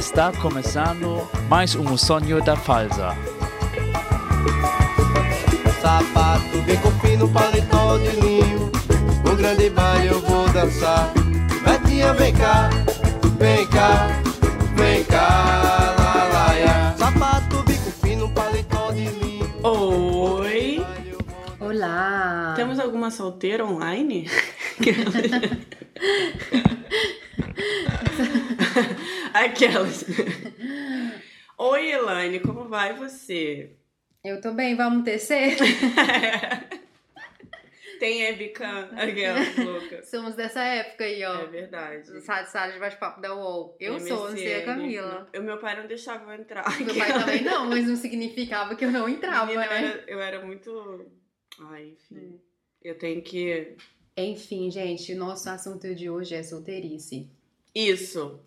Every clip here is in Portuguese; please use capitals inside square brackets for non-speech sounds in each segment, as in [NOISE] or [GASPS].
Está começando mais um sonho da Falsa. Sapato bem com fino, paletó de linho Um grande baile eu vou dançar Betinha, vem cá, vem cá, vem cá, lá. Sapato bico fino, paletó de linho Oi! Olá! Temos alguma solteira online? [LAUGHS] [LAUGHS] Aquelas. [LAUGHS] Oi, Elaine, como vai você? Eu tô bem, vamos tecer? [LAUGHS] Tem webcam, aquelas [LAUGHS] loucas. Somos dessa época aí, ó. É verdade. Sala, sala de bate-papo da UOL. Eu sou, não sei a. Camila. O meu pai não deixava eu entrar. Meu pai também não, mas não significava que eu não entrava, Menina, eu, né? era, eu era muito. Ai, enfim. Eu tenho que. Enfim, gente, o nosso assunto de hoje é solteirice. Isso.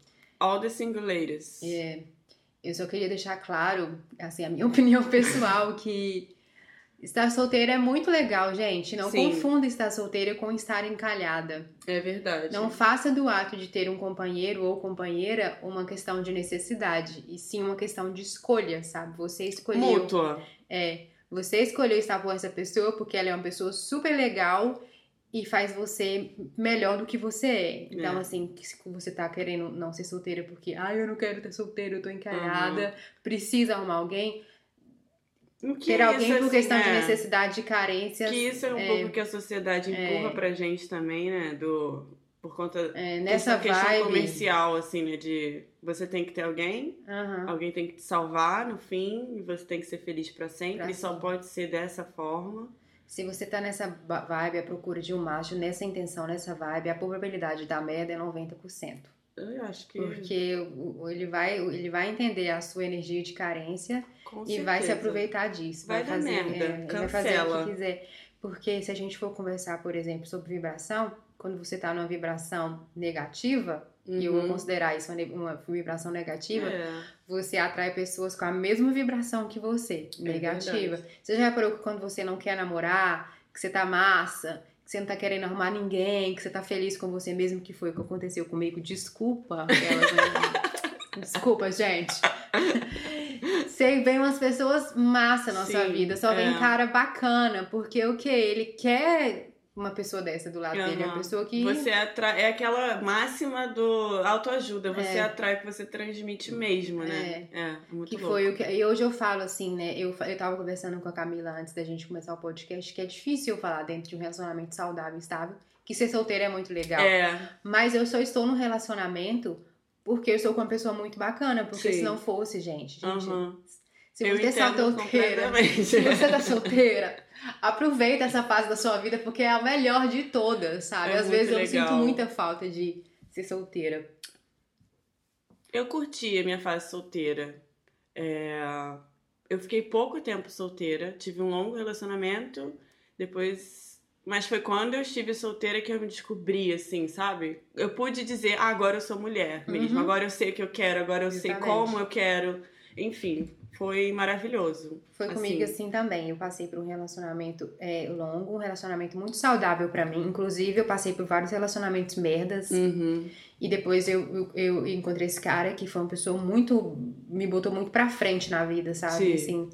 All the single ladies. É, eu só queria deixar claro, assim, a minha [LAUGHS] opinião pessoal, que estar solteira é muito legal, gente. Não Sim. confunda estar solteira com estar encalhada. É verdade. Não faça do ato de ter um companheiro ou companheira uma questão de necessidade, e sim uma questão de escolha, sabe? Você escolheu. Mútua. É, você escolheu estar com essa pessoa porque ela é uma pessoa super legal e faz você melhor do que você é. Então, É. assim, se você tá querendo não ser solteira porque, ai, eu não quero estar solteira, eu tô encalhada, precisa arrumar alguém. Ter alguém por assim, questão de é? necessidade, de carências. Que isso é um é, pouco que a sociedade empurra é. pra gente também, né? Do, por conta é, nessa questão vibe. comercial, assim, né? De você tem que ter alguém, Aham. alguém tem que te salvar no fim, e você tem que ser feliz pra sempre, Pra e só pode ser dessa forma. Se você tá nessa vibe, à procura de um macho, nessa intenção, nessa vibe, a probabilidade da merda é 90%. Eu acho que. Porque ele vai, ele vai entender a sua energia de carência com e vai se certeza. aproveitar disso. Vai dar merda, ele vai fazer o cancela. que quiser. Porque se a gente for conversar, por exemplo, sobre vibração, quando você tá numa vibração negativa, e eu vou Uhum. considerar isso uma, uma vibração negativa, É. você atrai pessoas com a mesma vibração que você, negativa. verdade. você já reparou que quando você não quer namorar, que você tá massa, que você não tá querendo arrumar ninguém, que você tá feliz com você mesmo, que foi o que aconteceu comigo, desculpa. aquelas, né? [LAUGHS] desculpa, gente. Você vem umas pessoas massa na sua Sim, vida, só vem é. cara bacana, porque o que? Ele quer uma pessoa dessa do lado dele, é uma pessoa que. Você atrai. É aquela máxima do autoajuda. Você É. atrai o que você transmite mesmo, né? É. é muito Que louco. foi o que. E hoje eu falo assim, né? Eu, eu tava conversando com a Camila antes da gente começar o podcast, que é difícil eu falar dentro de um relacionamento saudável e estável, que ser solteira é muito legal. É. Mas eu só estou num relacionamento porque eu sou com uma pessoa muito bacana. Porque Sim. se não fosse, gente, gente. Aham. Se Eu você está solteira. Se você tá solteira, aproveita essa fase da sua vida porque é a melhor de todas, sabe? É Às vezes eu legal. sinto muita falta de ser solteira. Eu curti a minha fase solteira. É, Eu fiquei pouco tempo solteira, tive um longo relacionamento, depois. Mas foi quando eu estive solteira que eu me descobri, assim, sabe? Eu pude dizer, ah, agora eu sou mulher mesmo, Uhum. agora eu sei o que eu quero, agora eu sei Exatamente. como eu quero. Enfim, foi maravilhoso. Foi comigo assim também. Eu passei por um relacionamento é, longo, um relacionamento muito saudável pra mim. Inclusive, eu passei por vários relacionamentos merdas. Uhum. E depois eu, eu, eu encontrei esse cara que foi uma pessoa muito. me botou muito pra frente na vida, sabe? Sim. Assim,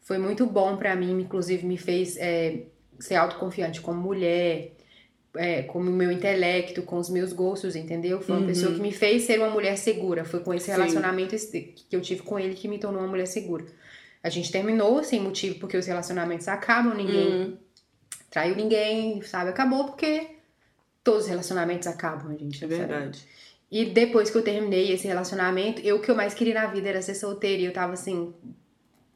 foi muito bom pra mim, inclusive me fez é, ser autoconfiante como mulher. É, com o meu intelecto, com os meus gostos, entendeu? Foi uma Uhum. pessoa que me fez ser uma mulher segura. Foi com esse Sim. relacionamento que eu tive com ele que me tornou uma mulher segura. A gente terminou sem motivo, porque os relacionamentos acabam, ninguém Uhum. traiu ninguém, sabe? Acabou porque todos os relacionamentos acabam, gente. É sabe? verdade. E depois que eu terminei esse relacionamento, eu o que eu mais queria na vida era ser solteira. E eu tava assim,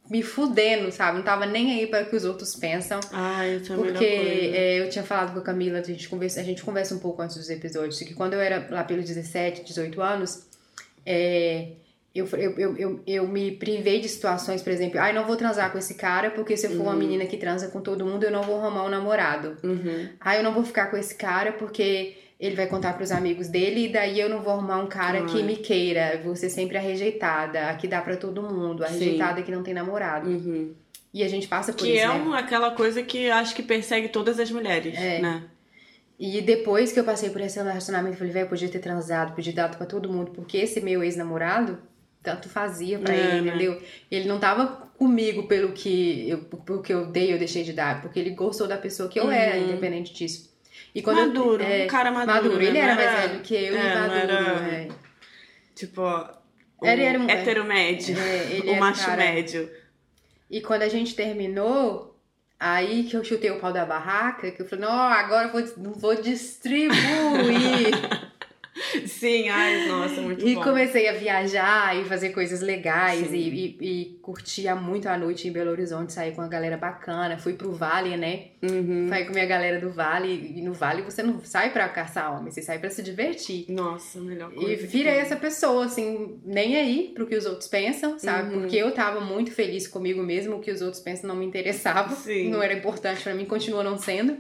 me fudendo, sabe? Não tava nem aí para o que os outros pensam. Ai, isso é Porque é, eu tinha falado com a Camila, a gente, conversa, a gente conversa um pouco antes dos episódios, que quando eu era lá pelos 17, 18 anos, é, eu, eu, eu, eu, eu me privei de situações, por exemplo, ai, não vou transar com esse cara, porque se eu for uma menina que transa com todo mundo, eu não vou arrumar um namorado. Uhum. Ah, eu não vou ficar com esse cara porque ele vai contar pros amigos dele e daí eu não vou arrumar um cara que me queira. Vou ser sempre a rejeitada, a que dá pra todo mundo, a Sim. rejeitada que não tem namorado. Uhum. E a gente passa por Que isso, é né? aquela coisa que acho que persegue todas as mulheres, É. né? E depois que eu passei por esse relacionamento, eu falei, velho, podia ter transado, podia ter dado pra todo mundo, porque esse meu ex-namorado, tanto fazia pra É, ele, né? entendeu? Ele não tava comigo pelo que eu, pelo que eu dei ou deixei de dar, porque ele gostou da pessoa que eu era, Uhum. independente disso. E quando eu- maduro, é, um cara maduro. maduro. né? Ele Não era mais velho que eu é, e maduro. era- é. Tipo, Ele era um- hétero médio. É, [LAUGHS] era macho cara- médio. E quando a gente terminou, aí que eu chutei o pau da barraca, que eu falei, não, agora eu vou, vou distribuir. [LAUGHS] Sim, ai, nossa, [LAUGHS] muito e bom. comecei a viajar e fazer coisas legais e, e, e curtia muito a noite em Belo Horizonte, saí com uma galera bacana, fui pro Vale, né? Uhum. Saí com minha galera do Vale, e no Vale você não sai pra caçar homem, você sai pra se divertir. Nossa, melhor coisa. E tem. essa pessoa, assim, nem aí pro que os outros pensam, sabe? Uhum. Porque eu tava muito feliz comigo mesmo, o que os outros pensam não me interessava, Sim. não era importante pra mim, continua não sendo.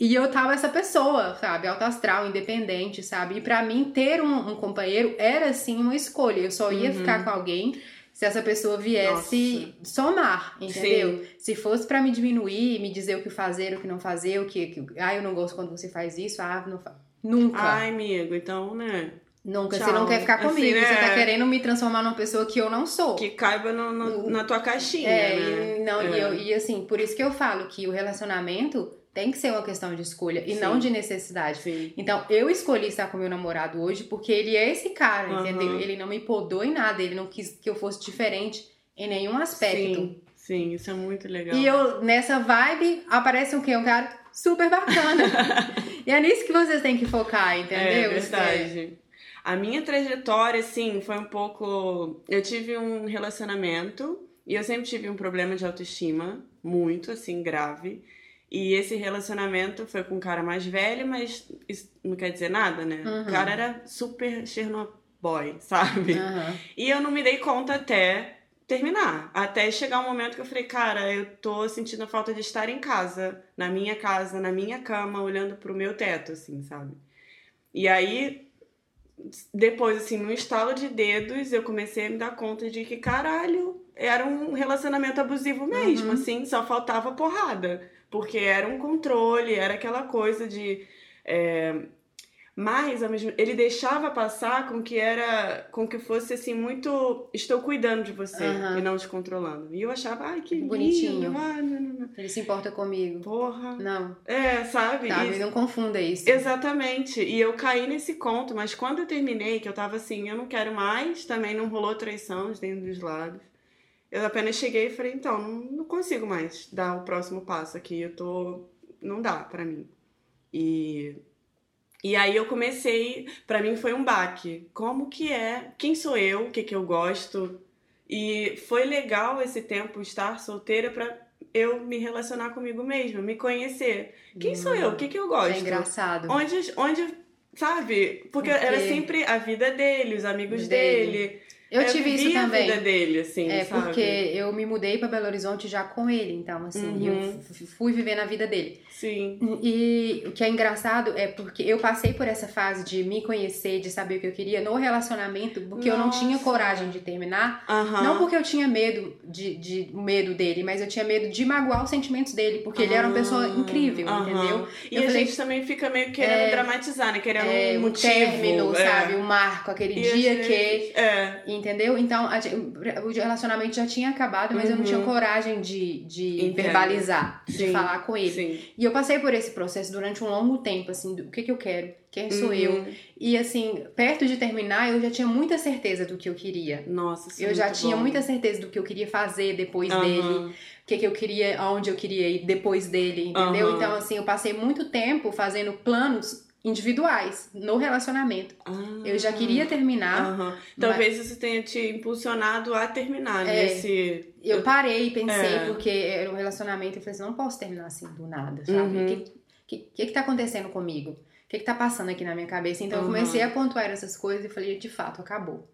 E eu tava essa pessoa, sabe? Alto astral, independente, sabe? E pra mim, ter um, um companheiro era, assim, uma escolha. Eu só ia Uhum. ficar com alguém se essa pessoa viesse somar, entendeu? Sim. Se fosse pra me diminuir, me dizer o que fazer, o que não fazer, o que... que ah, eu não gosto quando você faz isso, ah, não fa... Nunca. Ai, amigo, então, né? Nunca, Tchau. você não quer ficar Assim, comigo, você né? tá querendo me transformar numa pessoa que eu não sou. Que caiba no, no- na tua caixinha, é, né? e, não, e, É. eu- e assim, por isso que eu falo que o relacionamento tem que ser uma questão de escolha e Sim. não de necessidade. Sim. Então, eu escolhi estar com meu namorado hoje porque ele é esse cara, Aham. entendeu? Ele não me podou em nada, ele não quis que eu fosse diferente em nenhum aspecto. Sim, sim, isso é muito legal. E eu, nessa vibe, aparece um quê? Um cara super bacana. [LAUGHS] e é nisso que vocês têm que focar, entendeu? É verdade. A minha trajetória, assim, foi um pouco. Eu tive um relacionamento e eu sempre tive um problema de autoestima, muito, assim, grave. E esse relacionamento foi com um cara mais velho, mas isso não quer dizer nada, né? Uhum. O cara era super Chernobyl, [LAUGHS] sabe? Aham. E eu não me dei conta até terminar. Até chegar um momento que eu falei, cara, eu tô sentindo a falta de estar em casa, na minha casa, na minha cama, olhando pro meu teto, assim, sabe? E aí, depois, assim, no estalo de dedos, eu comecei a me dar conta de que, caralho, era um relacionamento abusivo mesmo, Uhum. assim, só faltava porrada. Porque era um controle, era aquela coisa de. é, mas mesmo ele deixava passar com que era com que fosse assim muito estou cuidando de você Aham. e não te controlando. E eu achava, ai que Bonitinho. lindo, ai, não, não, não. Ele se importa comigo. Porra. Não, É, sabe? tá, E- não confunda isso. Exatamente. E eu caí nesse conto, mas quando eu terminei, que eu tava assim, eu não quero mais, também não rolou traição de nenhum dos lados. Eu apenas cheguei e falei, então, não, consigo mais dar o próximo passo aqui, eu tô. Não dá pra mim. E. E aí eu comecei, pra mim foi um baque. Como que é? Quem sou eu? O que que eu gosto? E foi legal esse tempo estar solteira pra eu me relacionar comigo mesma, me conhecer. Quem sou eu? O que que eu gosto? É engraçado. Onde, onde, sabe? Porque, Porque- era sempre a vida dele, os amigos Dele. dele. Eu Eu tive isso também. a vida dele, assim, É, sabe? porque eu me mudei pra Belo Horizonte já com ele, então, assim, Uhum. eu fui viver na vida dele. Sim. E o que é engraçado é porque eu passei por essa fase de me conhecer, de saber o que eu queria no relacionamento, porque eu não tinha Nossa. coragem de terminar. Aham. Não porque eu tinha medo de, de medo dele, mas eu tinha medo de magoar os sentimentos dele, porque ele era uma pessoa Ah, incrível, entendeu? E Eu a falei, gente também fica meio querendo dramatizar, né? Querendo É, um motivo. término, é. sabe? Um marco, aquele E dia vezes- que. É. Entendeu? Então, a o relacionamento já tinha acabado, mas eu não tinha Uhum. coragem de, de Entendo. verbalizar, de Sim, falar com ele. Sim. E eu passei por esse processo durante um longo tempo, assim, do o que, que eu quero, quem sou Uhum. eu. E, assim, perto de terminar, eu já tinha muita certeza do que eu queria. Nossa, isso é eu já tinha bom. muita certeza do que eu queria fazer depois Aham. dele, o que, que eu queria, aonde eu queria ir depois dele, entendeu? Então, assim, eu passei muito tempo fazendo planos individuais no relacionamento. Ah. Eu já queria terminar, Aham. Talvez isso tenha te impulsionado a terminar É. nesse. Eu parei e pensei, É. porque era um relacionamento, eu falei assim, não posso terminar assim do nada, sabe? O Uhum. que, que, que que tá acontecendo comigo? O que que tá passando aqui na minha cabeça? Então eu Uhum. comecei a pontuar essas coisas e falei, de fato, acabou.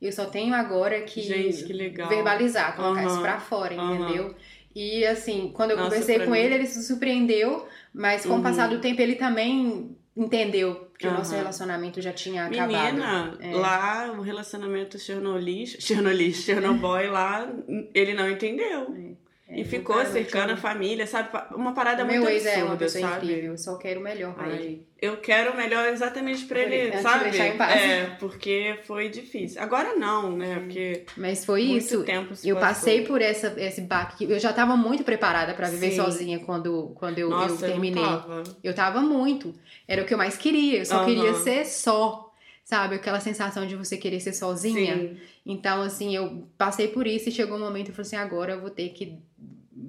Eu só tenho agora que, Gente, que legal. verbalizar, colocar Uhum. isso pra fora, Uhum. entendeu? E assim, quando eu Nossa, conversei com mim- ele, ele se surpreendeu, mas com Uhum. o passar do tempo ele também entendeu que o nosso Uhum. relacionamento já tinha acabado. Menina, É. lá o relacionamento Chernobyl, Chernobyl, Chernobyl lá, ele não entendeu. É. E É, ficou eu quero cercando a família, sabe? Uma parada O muito meu ex absurda, é uma pessoa sabe? incrível, eu só quero o melhor pra ele. eu quero o melhor exatamente pra ele, ele, sabe? deixar em paz. É, porque foi difícil. Agora não, né? Porque Mas foi muito isso. tempo se Eu passei por essa, esse baque. Eu já tava muito preparada pra viver Sim. sozinha quando, quando eu, eu Nossa, terminei. Eu tava. Eu tava muito. Era o que eu mais queria. Eu só Aham. queria ser só. Sabe? Aquela sensação de você querer ser sozinha. Sim. Então, assim, eu passei por isso e chegou um momento e eu falei assim: agora eu vou ter que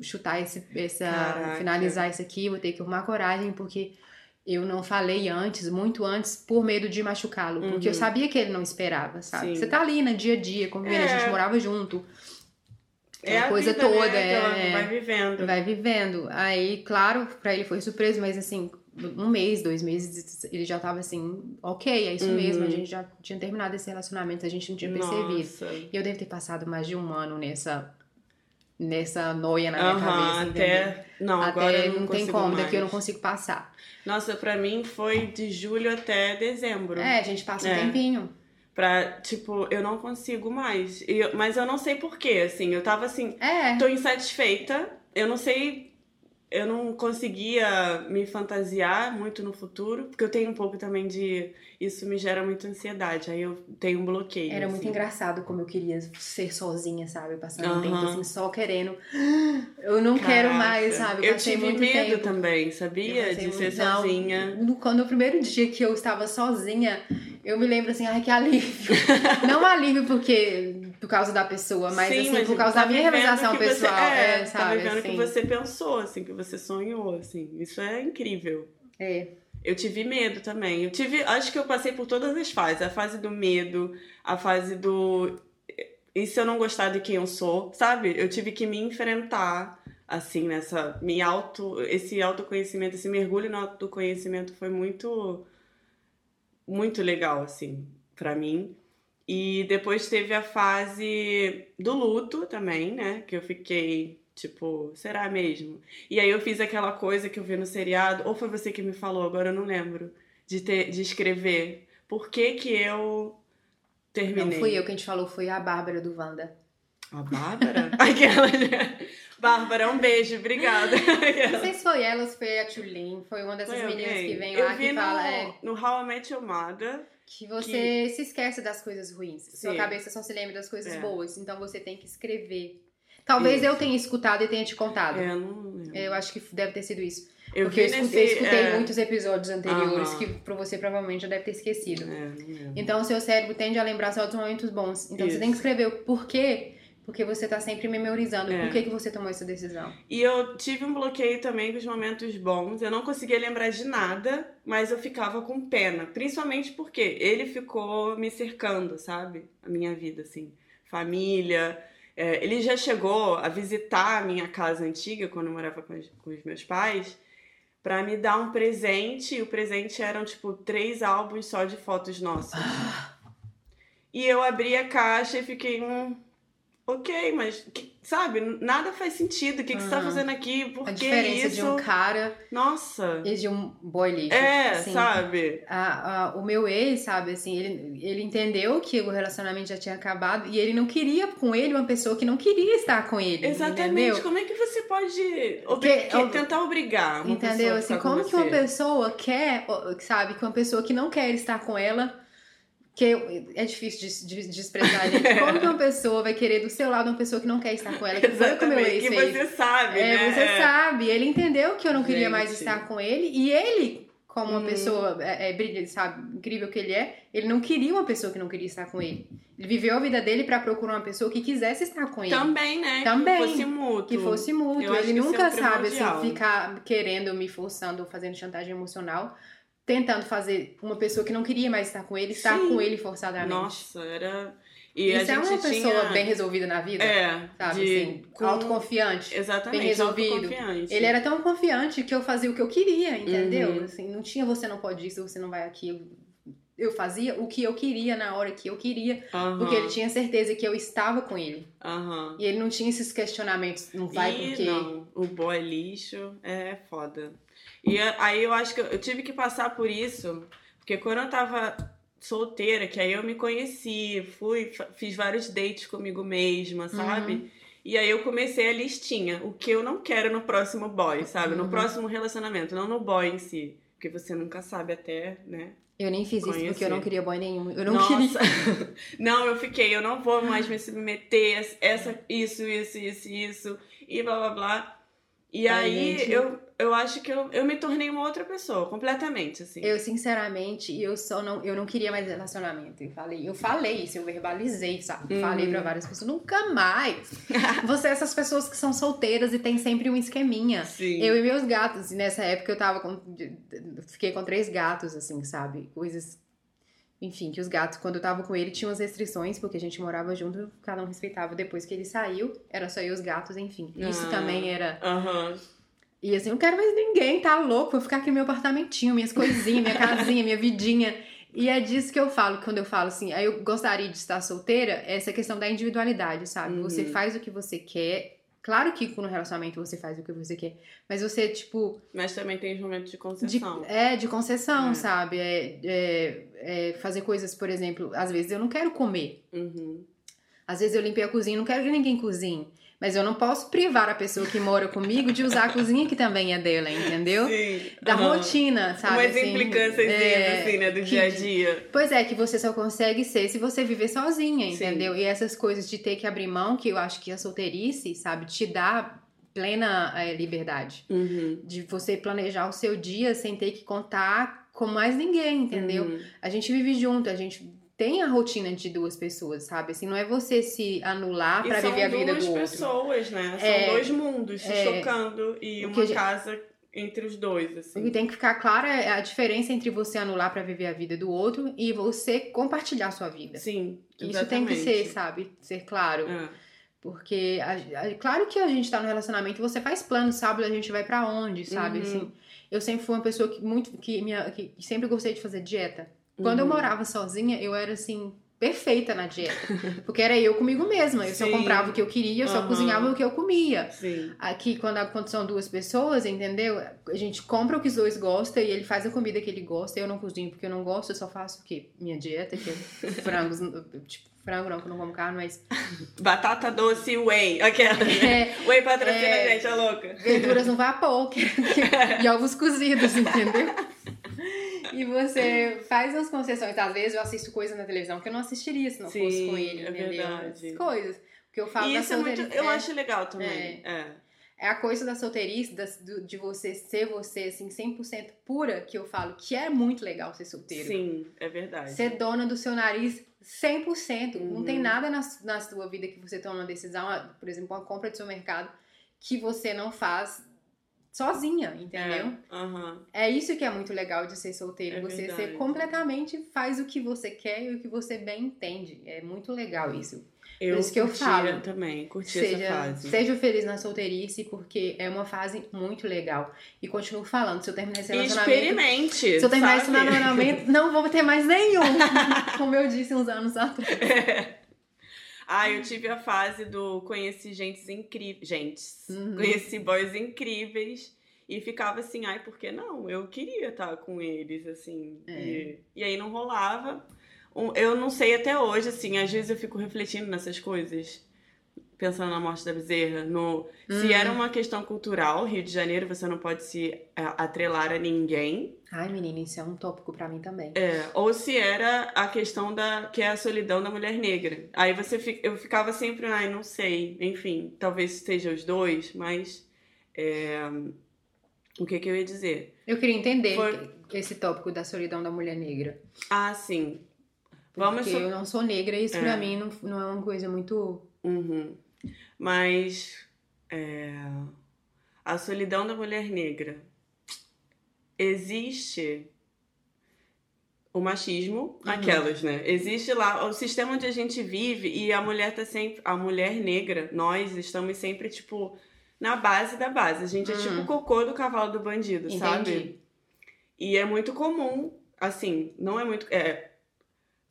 chutar esse, essa. Caraca. finalizar isso aqui, vou ter que arrumar coragem, porque eu não falei antes, muito antes, por medo de machucá-lo. Porque eu Uhum. sabia que ele não esperava, sabe? Sim. Você tá ali no dia a dia, convivendo, a É. gente morava junto. É a coisa vida, toda, né? É. Vai vivendo. Vai vivendo. Aí, claro, pra ele foi surpresa, mas assim, um mês, dois meses, ele já tava assim, ok, é isso Uhum. mesmo, a gente já tinha terminado esse relacionamento, a gente não tinha percebido. Nossa. E eu devo ter passado mais de um ano nessa, nessa noia na minha Aham, cabeça, entendeu? até. Não, agora Até eu não, não tem como, mais. daqui eu não consigo passar. Nossa, pra mim foi de julho até dezembro. É, a gente passa um É. tempinho. Pra, tipo, eu não consigo mais. E eu- mas eu não sei porquê, assim. Eu tava assim, É. tô insatisfeita. Eu não sei. Eu não conseguia me fantasiar muito no futuro, porque eu tenho um pouco também de. Isso me gera muita ansiedade. Aí eu tenho um bloqueio. Era muito assim. engraçado como eu queria ser sozinha, sabe? Passando um tempo assim, só querendo. Eu não quero Caraca. mais, sabe? Eu passei tive muito medo tempo. também, sabia? De ser muito- não, sozinha. no- Quando o primeiro dia que eu estava sozinha, eu me lembro assim, ai, que alívio. [LAUGHS] não alívio porque por causa da pessoa, mas Sim, assim, por causa tá da minha vivendo realização que você- pessoal. é, é, Tá sabe? vivendo o assim. que você pensou, assim, que você sonhou, assim. Isso é incrível. É. Eu tive medo também. Eu tive. Acho que eu passei por todas as fases. A fase do medo, a fase do. E se eu não gostar de quem eu sou, sabe? Eu tive que me enfrentar, assim, nessa. Me auto. Esse autoconhecimento, esse mergulho no autoconhecimento foi muito. Muito legal, assim, pra mim. E depois teve a fase do luto também, né? Que eu fiquei. Tipo, será mesmo? E aí eu fiz aquela coisa que eu vi no seriado, ou foi você que me falou, agora eu não lembro, de, ter, de escrever. Por que que eu terminei? Não fui eu que a gente falou, foi a Bárbara do Wanda. A Bárbara? [LAUGHS] Aquela... [LAUGHS] Bárbara, um beijo, obrigada. [LAUGHS] Não sei se foi ela ou se foi a Tulin, foi uma dessas Foi meninas alguém? que vem eu lá vi que no, fala é, no How I Met Your Mother. Que você se esquece das coisas ruins. Sua Sim. cabeça só se lembra das coisas É. boas. Então você tem que escrever. Talvez Isso. eu tenha escutado e tenha te contado. É, não lembro. Eu acho que deve ter sido isso. Eu Porque eu escutei, nesse... eu escutei é, muitos episódios anteriores Aham. que pra você provavelmente já deve ter esquecido. É. Então o seu cérebro tende a lembrar só dos momentos bons. Então Isso. você tem que escrever o porquê. Porque você tá sempre memorizando É. por que, que você tomou essa decisão. E eu tive um bloqueio também com os momentos bons. Eu não conseguia lembrar de nada, mas eu ficava com pena. Principalmente porque ele ficou me cercando, sabe? A minha vida, assim. Família. É, ele já chegou a visitar a minha casa antiga, quando eu morava com os, com os meus pais, pra me dar um presente. E o presente eram, tipo, três álbuns só de fotos nossas. E eu abri a caixa e fiquei, hum, ok, mas, sabe, nada faz sentido. O que, que você tá Aham. fazendo aqui? Por a que diferença isso? de um cara Nossa. e de um boy lixo. É, assim. sabe? A- a- o meu ex, sabe, assim, ele, ele entendeu que o relacionamento já tinha acabado e ele não queria com ele uma pessoa que não queria estar com ele. Exatamente. Entendeu? Como é que você pode obri- que- tentar obrigar uma Entendeu? Assim, ficar com como que uma pessoa quer, sabe, que uma pessoa que não quer estar com ela, que é difícil de, de, de expressar, gente. [LAUGHS] Como que uma pessoa vai querer do seu lado uma pessoa que não quer estar com ela? Que foi o que o meu ex que fez. você sabe, É, né? você sabe. Ele entendeu que eu não queria mais Gente. estar com ele. E ele, como uma Uhum. pessoa é, é, brilhante, sabe, incrível que ele é, ele não queria uma pessoa que não queria estar com ele. Ele viveu a vida dele pra procurar uma pessoa que quisesse estar com ele. Também, né? Também. Que fosse mútuo. Que fosse mútuo. Eu Ele isso nunca é sabe, assim, ficar querendo, me forçando, fazendo chantagem emocional, tentando fazer uma pessoa que não queria mais estar com ele, estar Sim. com ele forçadamente. Nossa, era... E a Isso é uma pessoa tinha... bem resolvida na vida, É, sabe? de... assim, com- autoconfiante. Exatamente, bem resolvido. Ele era tão confiante que eu fazia o que eu queria, entendeu? Uhum. Assim, não tinha você não pode isso, você não vai aqui. Eu, fazia o que eu queria na hora que eu queria, Aham, porque ele tinha certeza que eu estava com ele. aham. E ele não tinha esses questionamentos, não vai e porque. não, o boy lixo é foda. E aí eu acho que eu, tive que passar por isso, porque quando eu tava solteira, que aí eu me conheci, fui, fiz vários dates comigo mesma, sabe? E aí eu comecei a listinha, o que eu não quero no próximo boy, sabe? No Uhum. próximo relacionamento, não no boy em si. Porque você nunca sabe até, né? Eu nem fiz isso porque eu Conhecer. não queria boy nenhum. Eu não Nossa. queria. [LAUGHS] não, eu fiquei, eu não vou mais me submeter a essa, isso, isso, isso, isso, e blá blá blá. E aí gente. eu, eu acho que eu, eu me tornei uma outra pessoa, completamente, assim. Eu, sinceramente, eu só não, eu não queria mais relacionamento. Eu falei, eu falei isso, eu verbalizei, sabe? Uhum. Falei pra várias pessoas, nunca mais. [LAUGHS] Você é essas pessoas que são solteiras e tem sempre um esqueminha. Sim. Eu e meus gatos, e nessa época eu tava com. Fiquei com três gatos, assim, sabe? Coisas. Enfim, que os gatos, quando eu tava com ele, tinham as restrições, porque a gente morava junto, cada um respeitava. Depois que ele saiu, era só eu e os gatos, enfim. Isso Ah. também era. Aham. E assim, eu não quero mais ninguém, tá louco? Vou ficar aqui no meu apartamentinho, minhas coisinhas, minha casinha, minha vidinha. E é disso que eu falo quando eu falo assim, aí eu gostaria de estar solteira, essa questão da individualidade, sabe? Uhum. Você faz o que você quer. Claro que no relacionamento você faz o que você quer, mas você, tipo, Mas também tem os momentos de de, concessão. é, de concessão, É. sabe? É, é- é fazer coisas, por exemplo, às vezes eu não quero comer. Uhum. Às vezes eu limpei a cozinha, não quero que ninguém cozinhe. Mas eu não posso privar a pessoa que mora comigo de usar a cozinha que também é dela, entendeu? Sim. Da aham. rotina, sabe? Umas assim, implicâncias, é, assim, né, do que- dia a dia. Pois é, que você só consegue ser se você viver sozinha, Sim. entendeu? E essas coisas de ter que abrir mão, que eu acho que a solteirice, sabe, te dá plena eh, liberdade. Uhum. De você planejar o seu dia sem ter que contar com mais ninguém, entendeu? Uhum. A gente vive junto, a gente tem a rotina de duas pessoas, sabe? Assim, não é você se anular pra são viver a vida duas do outro. pessoas, né? São É, dois mundos se é, chocando e o uma gente- casa entre os dois, O assim. que tem que ficar claro é a diferença entre você anular pra viver a vida do outro e você compartilhar a sua vida. Sim, Isso tem que ser, exatamente. sabe? Ser claro. É. Porque, a- a- claro que a gente tá no relacionamento, você faz planos, sabe? A gente vai pra onde, sabe? Uhum. Assim, eu sempre fui uma pessoa que muito que, minha, que sempre gostei de fazer dieta. Quando eu Uhum. morava sozinha, eu era assim perfeita na dieta, porque era eu comigo mesma. Eu só Sim. comprava o que eu queria, eu só cozinhava o que eu comia. Sim. Aqui, quando, são duas pessoas, entendeu? A gente compra o que os dois gostam e ele faz a comida que ele gosta. Eu não cozinho porque eu não gosto, eu só faço o quê? Minha dieta, que é frangos, [LAUGHS] tipo, frango não, que eu não como carne, mas Batata doce whey. Aquela. né? [LAUGHS] é, Whey patrocina É. a gente, é louca. verduras no vapor que- que- [LAUGHS] e ovos cozidos, entendeu? E você faz as concessões. Às vezes eu assisto coisa na televisão que eu não assistiria se não fosse Sim, com ele, é entendeu? verdade. As coisas. Porque eu falo E da isso é muito. Eu é. acho legal também. É. É a coisa da solteirice, do- de você ser você, assim, 100% pura, que eu falo que é muito legal ser solteiro. Sim, é verdade. Ser dona do seu nariz 100%. Não Uhum. tem nada na, na sua vida que você toma uma decisão, por exemplo, uma compra do seu mercado, que você não faz sozinha, entendeu? É, aham. É isso que é muito legal de ser solteiro. É você verdade. ser completamente faz o que você quer e o que você bem entende. É muito legal isso. Eu isso que eu falo. também, curti essa Seja, fase. seja feliz na solteirice, porque é uma fase muito legal. E continuo falando, se eu terminar esse relacionamento. experimente. Se eu terminar esse sabe? relacionamento, não vou ter mais nenhum. [LAUGHS] Como eu disse uns anos atrás. [LAUGHS] Ah, eu tive a fase do conheci gentes incríveis. Gentes. Uhum. Conheci boys incríveis. E ficava assim, ai, por que não? Eu queria estar com eles, assim. É. E, e aí não rolava. Eu não sei até hoje, assim, às vezes eu fico refletindo nessas coisas. Pensando na morte da Bezerra. No, Se Uhum. era uma questão cultural, Rio de Janeiro, você não pode se é, atrelar a ninguém. Ai, menina, isso é um tópico pra mim também. É, ou se era a questão da que é a solidão da mulher negra. Aí você fi- eu ficava sempre, ai, não sei, enfim, talvez seja os dois, mas é, o que que eu ia dizer? Eu queria entender Foi- esse tópico da solidão da mulher negra. Ah, sim. Vamos Porque su- eu não sou negra e isso É. pra mim não, não é uma coisa muito. Uhum. Mas é, a solidão da mulher negra existe o machismo, Uhum. aquelas, né? Existe lá o sistema onde a gente vive e a mulher tá sempre, a mulher negra, nós estamos sempre tipo na base da base. A gente é Uhum. tipo o cocô do cavalo do bandido, sabe? Entendi. E é muito comum, assim, não é muito, é,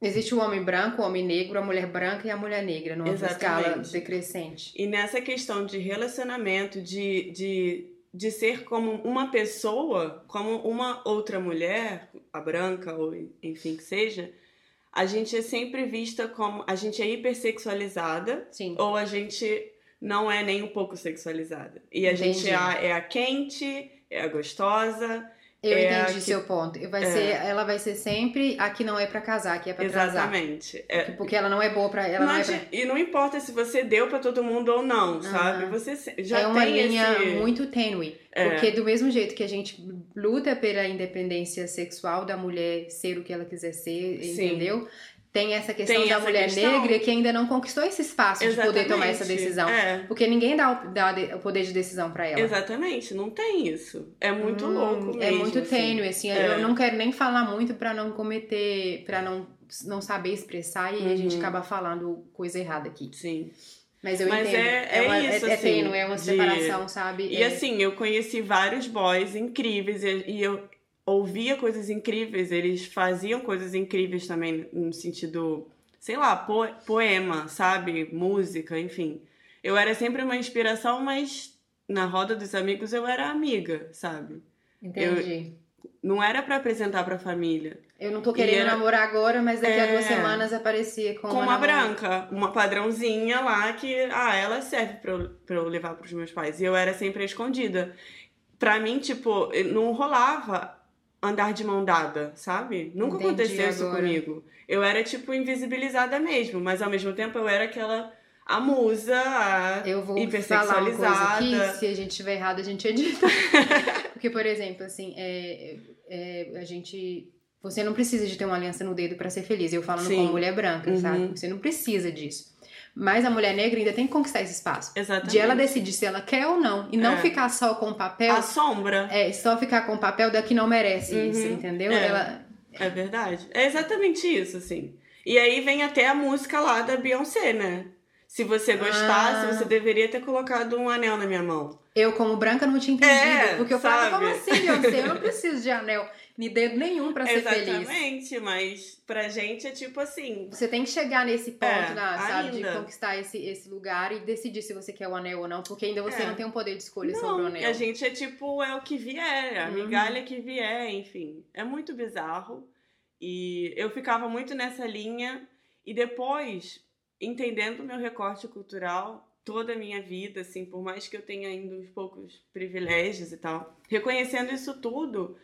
Existe o homem branco, o homem negro, a mulher branca e a mulher negra, numa escala decrescente. E nessa questão de relacionamento, de, de, de ser como uma pessoa, como uma outra mulher, a branca ou enfim que seja, a gente é sempre vista como. A gente é hipersexualizada Sim. ou a gente não é nem um pouco sexualizada. E a Entendi. gente é a, é a quente, é a gostosa. Eu É, entendi que- seu ponto. Vai é. ser, ela vai ser sempre a que não é pra casar, que é pra transar. Exatamente. É, Porque ela não é boa pra. Ela não não, é pra... E não importa se você deu pra todo mundo ou não, sabe? Você já é uma linha esse... muito tênue. É. Porque do mesmo jeito que a gente luta pela independência sexual da mulher ser o que ela quiser ser, Sim. entendeu? Tem essa questão Tem da essa mulher questão. negra que ainda não conquistou esse espaço de poder tomar essa Exatamente. decisão. É. Porque ninguém dá o, dá o poder de decisão pra ela. Exatamente, não tem isso. É muito Hum, louco mesmo. É muito assim. tênue, assim. É. Eu não quero nem falar muito pra não cometer, pra não, não saber expressar e a gente Uhum. acaba falando coisa errada aqui. Sim. Mas eu Mas entendo. é- é uma, isso, é, assim, tênue, é uma de- separação, sabe? E É- assim, eu conheci vários boys incríveis e, e eu ouvia coisas incríveis, eles faziam coisas incríveis também no sentido, sei lá, po- poema, sabe? Música, enfim. Eu era sempre uma inspiração, mas na roda dos amigos eu era amiga, sabe? Entendi. Não era pra apresentar pra família. Eu não tô querendo era- namorar agora, mas daqui a É. duas semanas aparecia com, Com uma namorada. branca, uma padrãozinha lá que, ah, ela serve pra eu, pra eu levar pros meus pais. E eu era sempre a escondida. Pra mim, tipo, não rolava andar de mão dada, sabe? Nunca Entendi aconteceu isso agora. comigo. Eu era, tipo, invisibilizada mesmo, mas ao mesmo tempo eu era aquela, a musa, a Eu vou falar uma coisa aqui, se a gente estiver errado, a gente edita. [LAUGHS] Porque, por exemplo, assim, é, é, a gente. Você não precisa de ter uma aliança no dedo pra ser feliz. Eu falando Sim. como mulher branca, Uhum. sabe? Você não precisa disso. Mas a mulher negra ainda tem que conquistar esse espaço. Exatamente. De ela decidir se ela quer ou não. E não É. ficar só com o papel. A sombra. É, só ficar com o papel da que não merece Uhum. isso, entendeu? É. Ela, É verdade. É exatamente isso, assim. E aí vem até a música lá da Beyoncé, né? Se você gostasse, Ah. você deveria ter colocado um anel na minha mão. Eu, como branca, não tinha entendido. É, porque eu falava, sabe? como assim, Beyoncé? Eu não preciso de anel, nem dedo nenhum pra ser feliz. Exatamente, mas pra gente é tipo assim. Você tem que chegar nesse ponto, É, né, sabe? De ainda. conquistar esse, esse lugar e decidir se você quer o anel ou não, porque ainda você É. não tem um poder de escolha sobre o Não, anel. a gente é tipo, é o que vier, a Uhum. migalha que vier, enfim. É muito bizarro. E eu ficava muito nessa linha. E depois, entendendo o meu recorte cultural, toda a minha vida, assim, por mais que eu tenha ainda uns poucos privilégios e tal, reconhecendo isso tudo,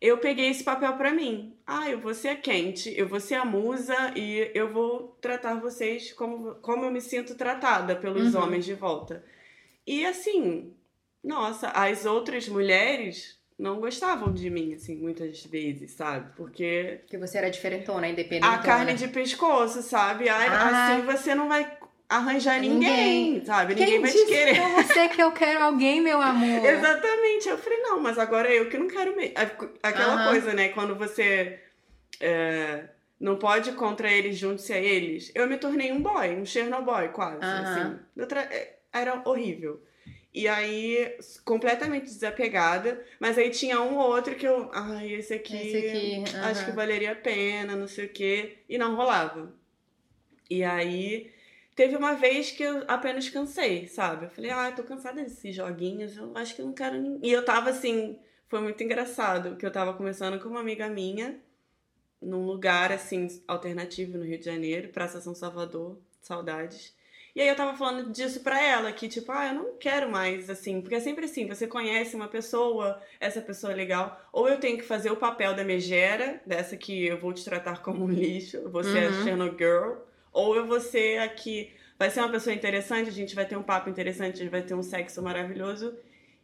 eu peguei esse papel pra mim. Ah, eu vou ser a quente, eu vou ser a musa e eu vou tratar vocês como, como eu me sinto tratada pelos Uhum. homens de volta. E assim, nossa, as outras mulheres não gostavam de mim, assim, muitas vezes, sabe? Porque Porque você era diferentona, independente. a carne de pescoço, sabe? Ai, Ah. Assim você não vai arranjar Ninguém. ninguém, sabe? Quem Ninguém vai te querer. pra você que eu quero alguém, meu amor? [LAUGHS] Exatamente. Eu falei, não, mas agora eu que não quero mesmo. Aquela coisa, né? Quando você é, não pode ir contra eles, junte-se a eles. Eu me tornei um boy, um Chernobyl quase, assim. É, Era horrível. E aí, completamente desapegada. Mas aí tinha um ou outro que eu... Ai, esse aqui... Esse aqui, Acho que valeria a pena, não sei o quê. E não rolava. E aí... Teve uma vez que eu apenas cansei, sabe? Eu falei, ah, eu tô cansada desses joguinhos, eu acho que eu não quero. E eu tava assim, foi muito engraçado, que eu tava conversando com uma amiga minha, num lugar, assim, alternativo no Rio de Janeiro, Praça São Salvador, saudades. E aí eu tava falando disso pra ela, que tipo, ah, eu não quero mais, assim, porque é sempre assim, você conhece uma pessoa, essa pessoa é legal, ou eu tenho que fazer o papel da megera, dessa que eu vou te tratar como um lixo, você é Uhum. a Chernobyl, ou eu vou ser aqui, vai ser uma pessoa interessante, a gente vai ter um papo interessante, a gente vai ter um sexo maravilhoso,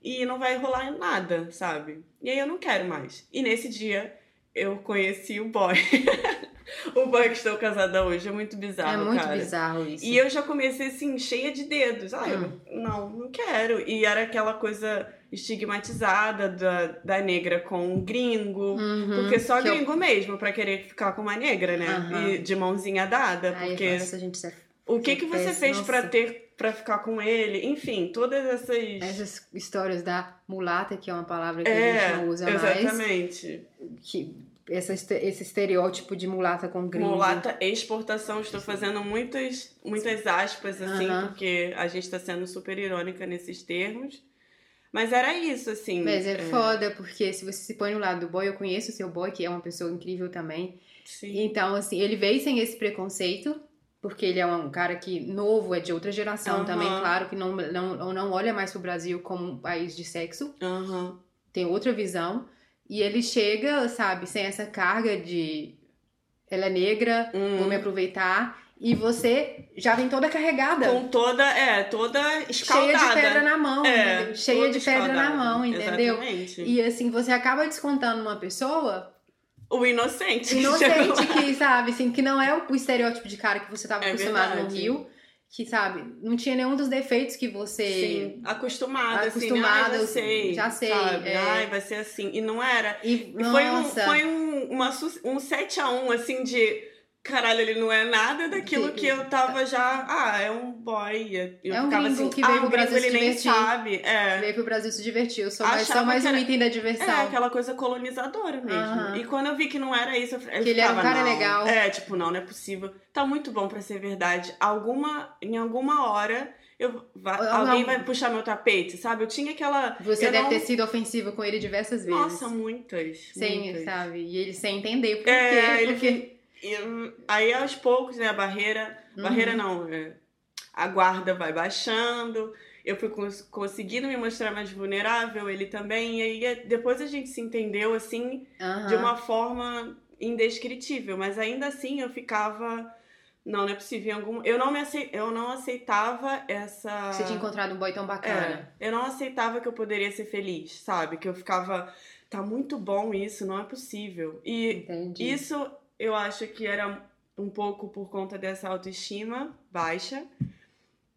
e não vai rolar nada, sabe? E aí eu não quero mais. E nesse dia eu conheci o boy. [LAUGHS] o boy que estou casada hoje. É muito É bizarro, muito cara. bizarro isso. E eu já comecei assim, cheia de dedos. Ah, Hum. eu não, não quero. E era aquela coisa estigmatizada da, da negra com um gringo. Uhum, Porque só eu- gringo mesmo pra querer ficar com uma negra, né? Aham. E de mãozinha dada. Ai, porque nossa, gente, é- o que que você fez nossa. ter pra ficar com ele? Enfim, todas essas. essas histórias da mulata, que é uma palavra que a É, gente não usa mais. exatamente. Que essa, esse estereótipo de mulata com gringo. Mulata exportação, estou fazendo muitas, muitas aspas, assim, porque a gente está sendo super irônica nesses termos. Mas era isso, assim. Mas é, foda, porque se você se põe no lado do boy, eu conheço o seu boy, que é uma pessoa incrível também. Sim. Então, assim, ele veio sem esse preconceito, porque ele é um cara que novo, é de outra geração também, claro, que não, não, não olha mais pro Brasil como um país de sexo, tem outra visão. E ele chega, sabe, sem essa carga de ela é negra, Hum. vou me aproveitar. E você já vem toda carregada. Com toda, é, toda escaldada. cheia de pedra na mão, É, cheia de pedra na escaldada. mão, entendeu? Exatamente. E assim, você acaba descontando uma pessoa O inocente. inocente [LAUGHS] que, sabe, assim, que não é o, estereótipo de cara que você estava É acostumado no verdade. Rio, que, sabe, não tinha nenhum dos defeitos que você Sim, acostumada, Acostumada, assim, ah, já sei. já sei, Sabe? é. Ai, vai ser assim. E não era. E, E foi um, foi um, uma, um 7x1, assim, de. Caralho, ele não é nada daquilo Que- que eu tava já. Ah, é um boy. Eu É um ficava assim, que ah, veio o pro Brasil gringo, se ele nem divertir. sabe. É. veio pro Brasil se divertir, eu sou mais, só mais um era- item da É, diversão. aquela coisa colonizadora mesmo. E quando eu vi que não era isso, eu, eu Que ele era um ficava, cara não. legal. É, tipo, não, não é possível. Tá muito bom pra ser verdade. Alguma, em alguma hora, eu, vai- alguém não. vai puxar meu tapete, sabe? Eu tinha aquela... Você deve não- ter sido ofensivo com ele diversas vezes. Nossa, muitas. sem, muitas. sabe? E ele sem entender por É, quê. ele Porque... E, aí aos poucos, né, a barreira. Uhum. Barreira não, é, a guarda vai baixando. Eu fui cons- conseguindo me mostrar mais vulnerável, ele também. E aí é- depois a gente se entendeu assim Aham. de uma forma indescritível, mas ainda assim eu ficava. Não, não é possível. Em algum... eu, não me eu não aceitava essa. Você tinha encontrado um boy tão bacana. É, eu não aceitava que eu poderia ser feliz, sabe? Que eu ficava. Tá muito bom isso, não é possível. E Entendi. isso eu acho que era um pouco por conta dessa autoestima baixa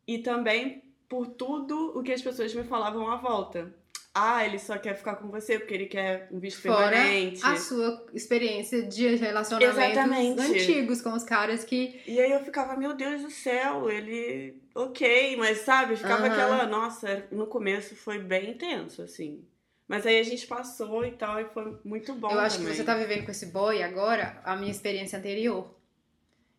e também por tudo o que as pessoas me falavam à volta. Ah, ele só quer ficar com você porque ele quer um visto Fora permanente. a sua experiência de relacionamentos Exatamente. antigos com os caras que. E aí eu ficava, meu Deus do céu, ele. Ok, mas sabe, ficava aquela. Nossa, no começo foi bem intenso, assim. Mas aí a gente passou e tal, e foi muito bom. eu acho também. que você tá vivendo com esse boy agora, a minha experiência anterior.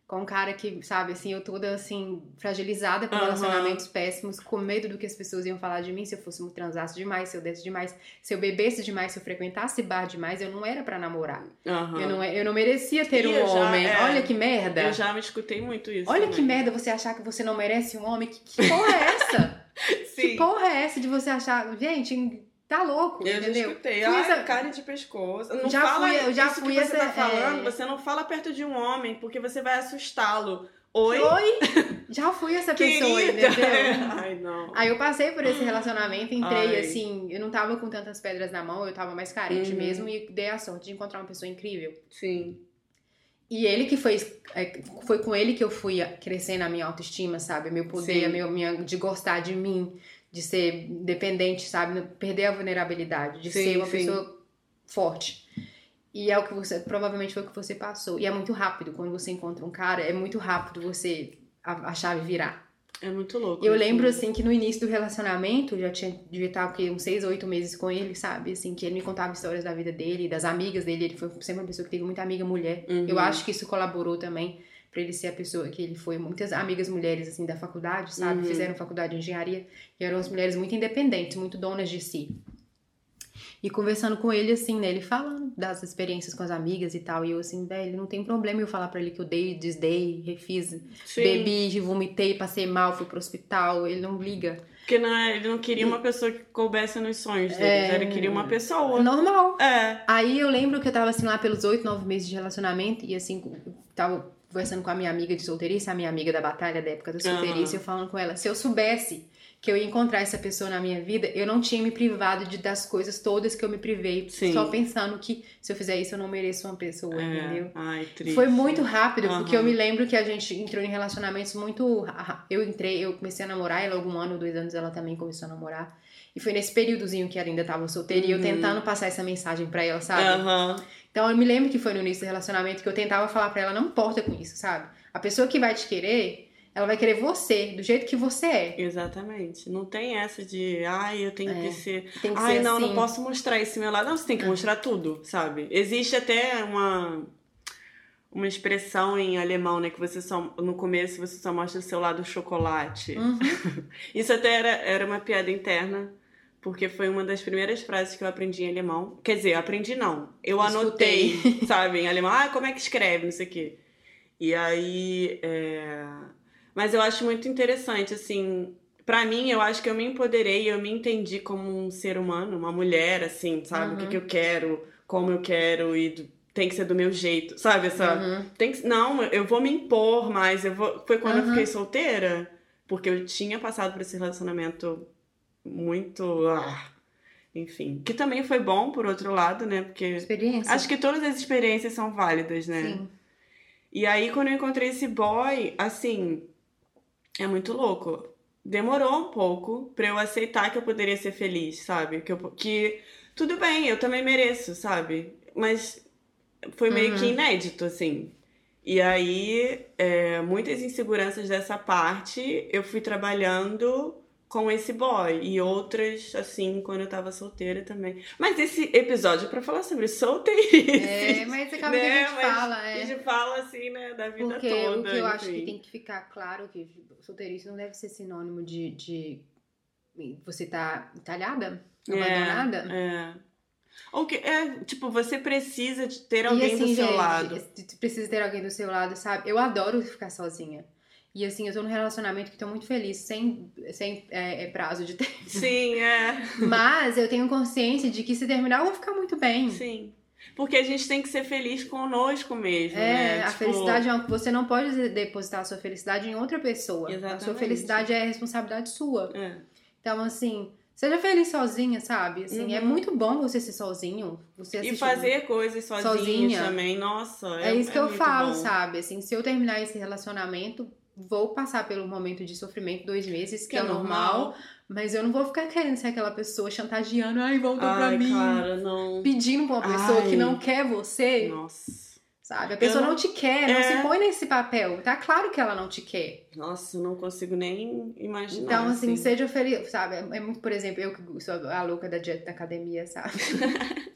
Com um cara que, sabe, assim, eu toda assim, fragilizada por Aham. relacionamentos péssimos, com medo do que as pessoas iam falar de mim se eu fosse transasse demais, se eu desse demais, se eu bebesse demais, se eu frequentasse bar demais, eu não era pra namorar. Aham. Eu, não, é- eu não merecia ter Ih, um eu já- homem. é. Olha que merda. Eu já me escutei muito isso. Olha também. que merda você achar que você não merece um homem. Que, que porra é essa? [LAUGHS] Sim. Que porra é essa de você achar. Gente, tá louco, Eu entendeu? escutei. Fui essa- carne de pescoço. Não Já fala fui- eu já fui que você essa- tá falando. é. Você não fala perto de um homem, porque você vai assustá-lo. Oi? Oi? [LAUGHS] Já fui essa pessoa, Querida. entendeu? [LAUGHS] Ai, não. Aí eu passei por esse relacionamento, entrei Ai. assim, eu não tava com tantas pedras na mão, eu tava mais carente Uhum. mesmo e dei a sorte de encontrar uma pessoa incrível. Sim. E ele que foi, é, foi com ele que eu fui crescendo a minha autoestima, sabe? Meu poder, meu, minha, de gostar de mim, de ser dependente, sabe? Perder a vulnerabilidade, de Sim, ser uma sim. pessoa forte. E é o que você, provavelmente foi o que você passou. E é muito rápido, quando você encontra um cara, é muito rápido você, a, a chave virar. É muito louco. Eu lembro, assim, que no início do relacionamento, já tinha, devia estar, o quê? Uns seis, oito meses com ele, sabe? Assim, que ele me contava histórias da vida dele, das amigas dele. Ele foi sempre uma pessoa que teve muita amiga mulher. Uhum. Eu acho que isso colaborou também pra ele ser a pessoa que ele foi. Muitas amigas mulheres, assim, da faculdade, sabe? Uhum. Fizeram faculdade de engenharia. E eram as mulheres muito independentes, muito donas de si. E conversando com ele, assim, né? Ele falando das experiências com as amigas e tal. E eu, assim, velho, não tem problema eu falar pra ele que eu dei, desdei, refiz, Sim. bebi, vomitei, passei mal, fui pro hospital. Ele não liga. Porque não é- ele não queria uma pessoa que coubesse nos sonhos dele. É. Ele queria uma pessoa. Normal. É. Aí eu lembro que eu tava assim lá pelos oito, nove meses de relacionamento e assim, tava conversando com a minha amiga de solteirice, a minha amiga da batalha da época da solteirice, Aham. eu falando com ela, se eu soubesse que eu ia encontrar essa pessoa na minha vida, eu não tinha me privado de das coisas todas que eu me privei, Sim. só pensando que se eu fizer isso eu não mereço uma pessoa, entendeu? é. Ai, triste. Foi muito rápido, porque eu me lembro que a gente entrou em relacionamentos muito. Eu entrei, eu comecei a namorar, ela algum ano, dois anos, ela também começou a namorar. E foi nesse períodozinho que ela ainda tava solteira e eu Uhum. tentando passar essa mensagem pra ela, sabe? Aham. Então eu me lembro que foi no início do relacionamento que eu tentava falar pra ela, não importa com isso, sabe? A pessoa que vai te querer, ela vai querer você, do jeito que você é. Exatamente. Não tem essa de, ai, eu tenho É. que ser. Tem que Ai, ser não, assim. não posso mostrar esse meu lado. Não, você tem que mostrar tudo, sabe? Existe até uma uma expressão em alemão, né, que você só no começo você só mostra o seu lado chocolate. Uhum. [LAUGHS] Isso até era, era uma piada interna, porque foi uma das primeiras frases que eu aprendi em alemão. Quer dizer, eu aprendi não. Eu Escutei. anotei, [LAUGHS] sabe, em alemão. Ah, como é que escreve, não sei o quê. E aí. é, Mas eu acho muito interessante, assim. Pra mim, eu acho que eu me empoderei, eu me entendi como um ser humano, uma mulher, assim, sabe? O que, Uhum. que eu quero, como eu quero e do- tem que ser do meu jeito, sabe? Essa. Uhum. Tem que... Não, eu vou me impor mais. Eu vou... Foi quando eu Uhum. fiquei solteira, porque eu tinha passado por esse relacionamento muito. ah, Enfim. Que também foi bom, por outro lado, né? Porque. Experiência. Acho que todas as experiências são válidas, né? Sim. E aí, quando eu encontrei esse boy, assim, é muito louco. Demorou um pouco pra eu aceitar que eu poderia ser feliz, sabe? Que, eu, que tudo bem, eu também mereço, sabe? Mas foi meio Uhum. que inédito, assim. E aí, é, muitas inseguranças dessa parte eu fui trabalhando com esse boy. E outras, assim, quando eu tava solteira também. Mas esse episódio é pra falar sobre solteirice. É, mas acaba que a Né? gente Mas fala, A é. gente fala assim, né, da vida Porque toda. o que eu acho que enfim. tem que ficar claro que solteirice não deve ser sinônimo de, de você tá entalhada, abandonada. É. Ou que, é, tipo, você precisa de ter alguém assim, do seu gente, lado. tu precisa ter alguém do seu lado, sabe? Eu adoro ficar sozinha. E assim, eu tô num relacionamento que tô muito feliz, sem, sem é, é, prazo de [LAUGHS] tempo. Sim, é. Mas eu tenho consciência de que se terminar eu vou ficar muito bem. Sim. Porque a gente tem que ser feliz conosco mesmo, É, né? a Tipo, felicidade é uma- você não pode depositar a sua felicidade em outra pessoa. A sua Exatamente. felicidade é responsabilidade sua. É. Então, assim, seja feliz sozinha, sabe? Assim, é Uhum. muito bom você ser sozinho. Você E fazer coisas sozinho Sozinha. também, nossa. É, isso que eu muito falo, bom. sabe? Assim, se eu terminar esse relacionamento, vou passar pelo momento de sofrimento dois meses, que, é normal, mas eu não vou ficar querendo ser aquela pessoa chantageando, ai, volta pra Ai, mim. cara, não. Pedindo pra uma pessoa Ai. que não quer você, Nossa. sabe? A pessoa não... não- te quer, não É. se põe nesse papel. Tá claro que ela não te quer. Nossa, eu não consigo nem imaginar. Então, assim, seja feliz, sabe? É muito, por exemplo, eu que sou a louca da dieta da academia, sabe? [LAUGHS]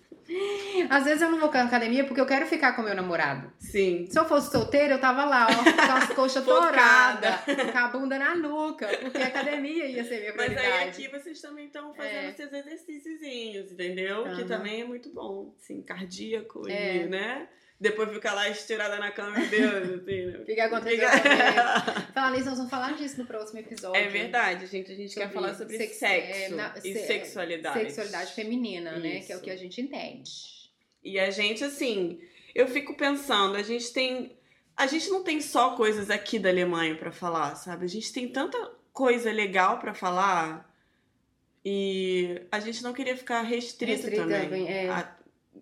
Às vezes eu não vou pra academia porque eu quero ficar com meu namorado. Sim. Se eu fosse solteira, eu tava lá, ó, com as [LAUGHS] coxas toradas, com a bunda na nuca, porque a academia ia ser minha Mas prioridade. aí aqui vocês também estão fazendo É. seus exercíciozinhos, entendeu? Que Aham. também é muito bom, assim, cardíaco É. e, né? Depois ficar lá estirada na cama, meu Deus, [LAUGHS] assim, né? Fica contra Fica- [LAUGHS] Falar nisso, nós vamos falar disso no próximo episódio. É verdade, gente. A gente quer falar sobre sex- sexo é, na- e se- sexualidade. Sexualidade feminina, né? Que é o Isso. que a gente entende. E a gente, assim, eu fico pensando, a gente tem. A gente não tem só coisas aqui da Alemanha pra falar, sabe? A gente tem tanta coisa legal pra falar e a gente não queria ficar restrito Restrita, também. é. A-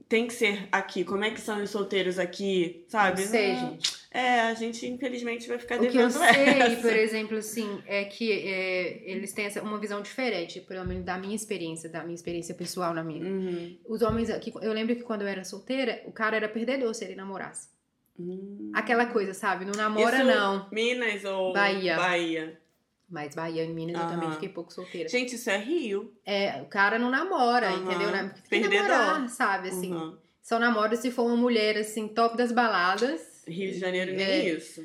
tem que ser aqui. Como é que são os solteiros aqui, sabe? Não sei, Não- gente. É, a gente infelizmente vai ficar O que eu devendo sei, essa. por exemplo, assim, é que é, eles têm essa, uma visão diferente, pelo menos da minha experiência, da minha experiência pessoal na minha. Uhum. Os homens aqui, eu lembro que quando eu era solteira, o cara era perdedor se ele namorasse. Hum. Aquela coisa, sabe? Não namora, Isso- não. Minas ou Bahia. Bahia. Mas Bahia e Minas eu também fiquei pouco solteira. Gente, isso é Rio. É, o cara não namora, Aham. entendeu? Na- Tem que namorar, sabe? Assim, Uhum. só namora se for uma mulher, assim, top das baladas. Rio de Janeiro nem É. isso.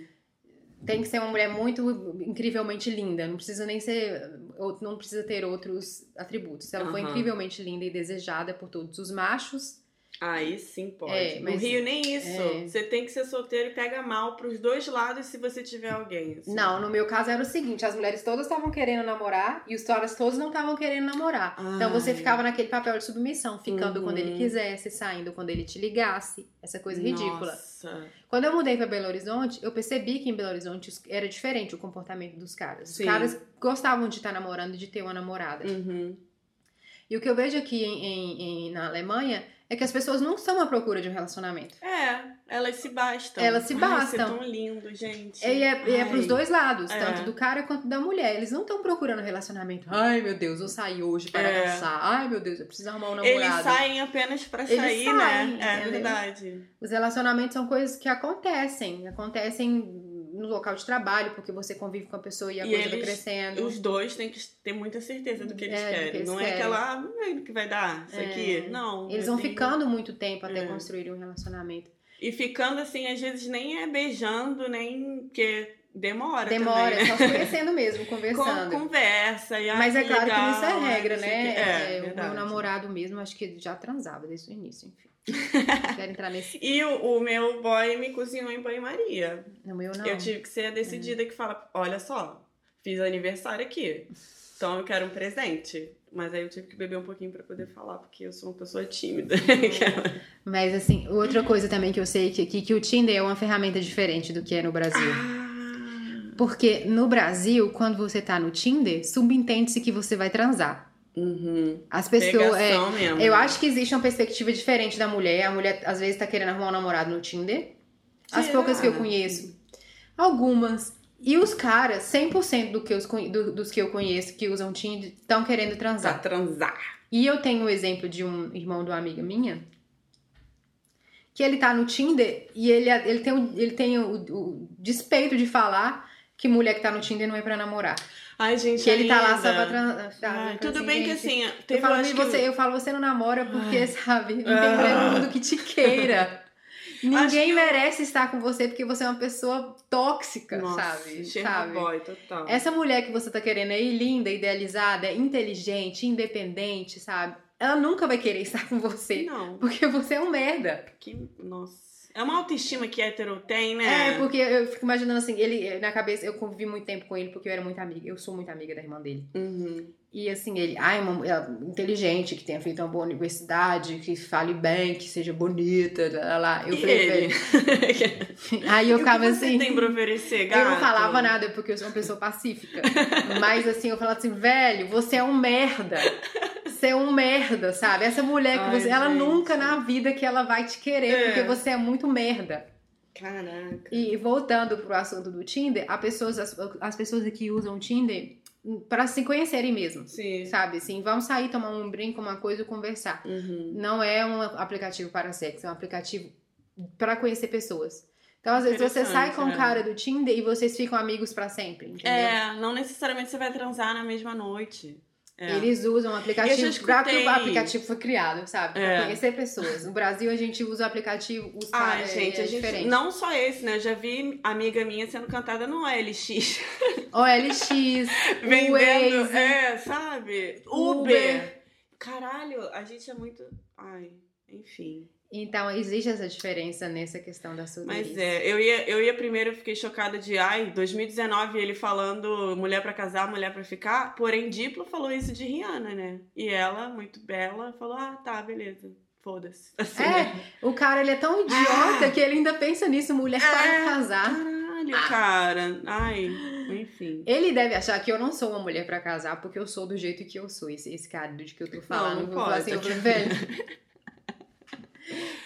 Tem que ser uma mulher muito incrivelmente linda. Não precisa nem ser. Não precisa ter outros atributos. Se ela for incrivelmente linda e desejada por todos os machos, Aí sim pode. É, no Rio nem isso. é. Você tem que ser solteiro e pega mal pros dois lados se você tiver alguém. assim. Não, no meu caso era o seguinte: as mulheres todas estavam querendo namorar e os caras todos não estavam querendo namorar. Então você Ai. ficava naquele papel de submissão, ficando Uhum. quando ele quisesse, saindo quando ele te ligasse. Essa coisa ridícula. Nossa. Quando eu mudei pra Belo Horizonte, eu percebi que em Belo Horizonte os- era diferente o comportamento dos caras. Os Sim. caras gostavam de estar namorando e de ter uma namorada. Uhum. E o que eu vejo aqui em- em- em- na Alemanha é que as pessoas não estão à procura de um relacionamento. É, elas se bastam. Elas se [LAUGHS] Ai, bastam. Você é tão lindo, gente. E é, e é Ai. pros dois lados, É. tanto do cara quanto da mulher. Eles não estão procurando relacionamento. Ai, meu Deus, eu saí hoje para É. dançar. Ai, meu Deus, eu preciso arrumar um Eles namorado. saem apenas pra Eles sair, saem, né? É entendeu? verdade. Os relacionamentos são coisas que acontecem. Acontecem no local de trabalho, porque você convive com a pessoa e a E coisa vai eles- crescendo. Os dois têm que ter muita certeza do que eles É, do que querem. eles não é querem. aquela, ah, que vai dar isso É. aqui. Não. Eles vão ficando muito tempo até É. construírem um relacionamento. E ficando assim, às vezes nem é beijando, nem. Porque demora. Demora, também, é né? só se conhecendo mesmo, [LAUGHS] Com, conversando. conversa. E, ai, Mas é claro que legal, isso é regra, né? É, É, o meu namorado mesmo, acho que já transava desde o início, enfim. Quero entrar nesse. E o, o meu boy me cozinhou em banho-maria. No meu não. Eu tive que ser a decidida que fala: olha só, fiz aniversário aqui. Então eu quero um presente. Mas aí eu tive que beber um pouquinho pra poder falar, porque eu sou uma pessoa tímida. Mas assim, outra coisa também que eu sei que aqui que o Tinder é uma ferramenta diferente do que é no Brasil. ah, Porque no Brasil, quando você tá no Tinder, subentende-se que você vai transar. Uhum. As pessoas. é, mesmo. eu acho que existe uma perspectiva diferente da mulher. A mulher às vezes tá querendo arrumar um namorado no Tinder. As Será? poucas que eu conheço. Algumas. E os caras, 100% do que os, do- dos que eu conheço que usam Tinder, estão querendo Pra transar. transar. E eu tenho o exemplo de um irmão de uma amiga minha, que ele tá no Tinder e ele, ele tem, ele tem o, o despeito de falar que mulher que tá no Tinder não é pra namorar. Ai, gente. Que ele tá lá só pra transar. Ai, tudo bem que assim, Eu teve falo, eu acho "E que você, eu falo, você não namora porque, sabe, não tem Ah. mulher no mundo que te queira. [LAUGHS] Ninguém que eu- merece estar com você porque você é uma pessoa tóxica, Nossa, sabe? cheiro sabe? boy, total. Essa mulher que você tá querendo aí, linda, idealizada, inteligente, independente, sabe? Ela nunca vai querer estar com você. Não, Porque você é um merda. que. Nossa. É uma autoestima que hétero tem, né? É, porque eu fico imaginando assim, ele, na cabeça, eu convivi muito tempo com ele porque eu era muito amiga. Eu sou muito amiga da irmã dele. Uhum. E assim, ele, ai, uma mulher inteligente, que tenha feito uma boa universidade, que fale bem, que seja bonita, lá, lá. Eu e ele? [LAUGHS] Aí eu ficava assim. tem pra oferecer, Eu gato? não falava nada porque eu sou uma pessoa pacífica. Mas assim, eu falava assim, velho, você é um merda. Você é um merda, sabe? Essa mulher que Ai, você. Ela gente. nunca na vida que ela vai te querer, É. porque você é muito merda. Caraca. E voltando pro assunto do Tinder, a pessoas, as, as pessoas que usam o Tinder para se conhecerem mesmo. Sim. Sabe, assim, vamos sair, tomar um brinco, uma coisa e conversar. Uhum. Não é um aplicativo para sexo, é um aplicativo para conhecer pessoas. Então, às vezes, você sai com um Interessante, cara do Tinder e vocês ficam amigos para sempre, entendeu? É, não necessariamente você vai transar na mesma noite. É. Eles usam o aplicativo pra que o aplicativo foi criado, sabe? Pra É. conhecer pessoas. No Brasil, a gente usa o aplicativo, os Ai, caras, gente, é a gente. diferente. Não só esse, né? Eu já vi amiga minha sendo cantada no OLX. OLX, [LAUGHS] [LAUGHS] Vendendo. Waze, É, sabe? Uber. Uber. Caralho, a gente é muito. Ai, enfim. Então, existe essa diferença nessa questão da solteirice. Mas é, eu ia, eu ia primeiro, eu fiquei chocada de, ai, 2019 ele falando mulher pra casar, mulher pra ficar, porém Diplo falou isso de Rihanna, né? E ela, muito bela, falou, ah, tá, beleza, foda-se. [LAUGHS] Assim, É, né? o cara, ele é tão idiota que ele ainda pensa nisso, mulher para É. casar. Caralho, cara. Ai, enfim. Ele deve achar que eu não sou uma mulher pra casar porque eu sou do jeito que eu sou. Esse, esse cara de que eu tô falando. não eu vou falar pode. assim, eu falei, velho. [LAUGHS]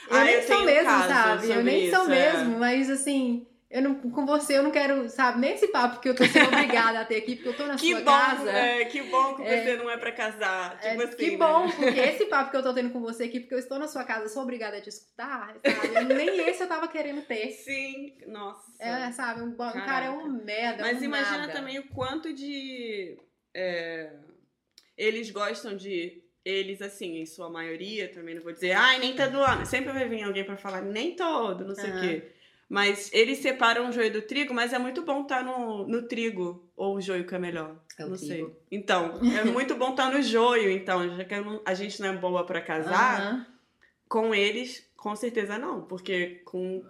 Eu Ah, nem eu sou mesmo, sabe? Eu nem sou isso, é. mesmo, mas assim, eu não, com você eu não quero, sabe, nem esse papo que eu tô sendo [LAUGHS] obrigada a ter aqui, porque eu tô na Que sua bom, casa. é, que bom que É. você não é pra casar. Tipo É, assim, que né? bom, porque [LAUGHS] esse papo que eu tô tendo com você aqui, porque eu estou na sua casa, sou obrigada a te escutar, sabe? Nem esse eu tava querendo ter. Sim, nossa. É, sabe? Um, um cara é um merda. Mas um imagina nada. também o quanto de. é, eles gostam de. Eles, assim, em sua maioria, também não vou dizer, ai, nem todo ano. Sempre vai vir alguém pra falar, nem todo, não sei o Aham. quê. Mas eles separam o joio do trigo, mas é muito bom estar no, no trigo. Ou o joio que é melhor. É o não trigo. sei. Então, é muito bom estar no joio, então. Já que a gente não é boa pra casar, Aham. com eles, com certeza não. Porque com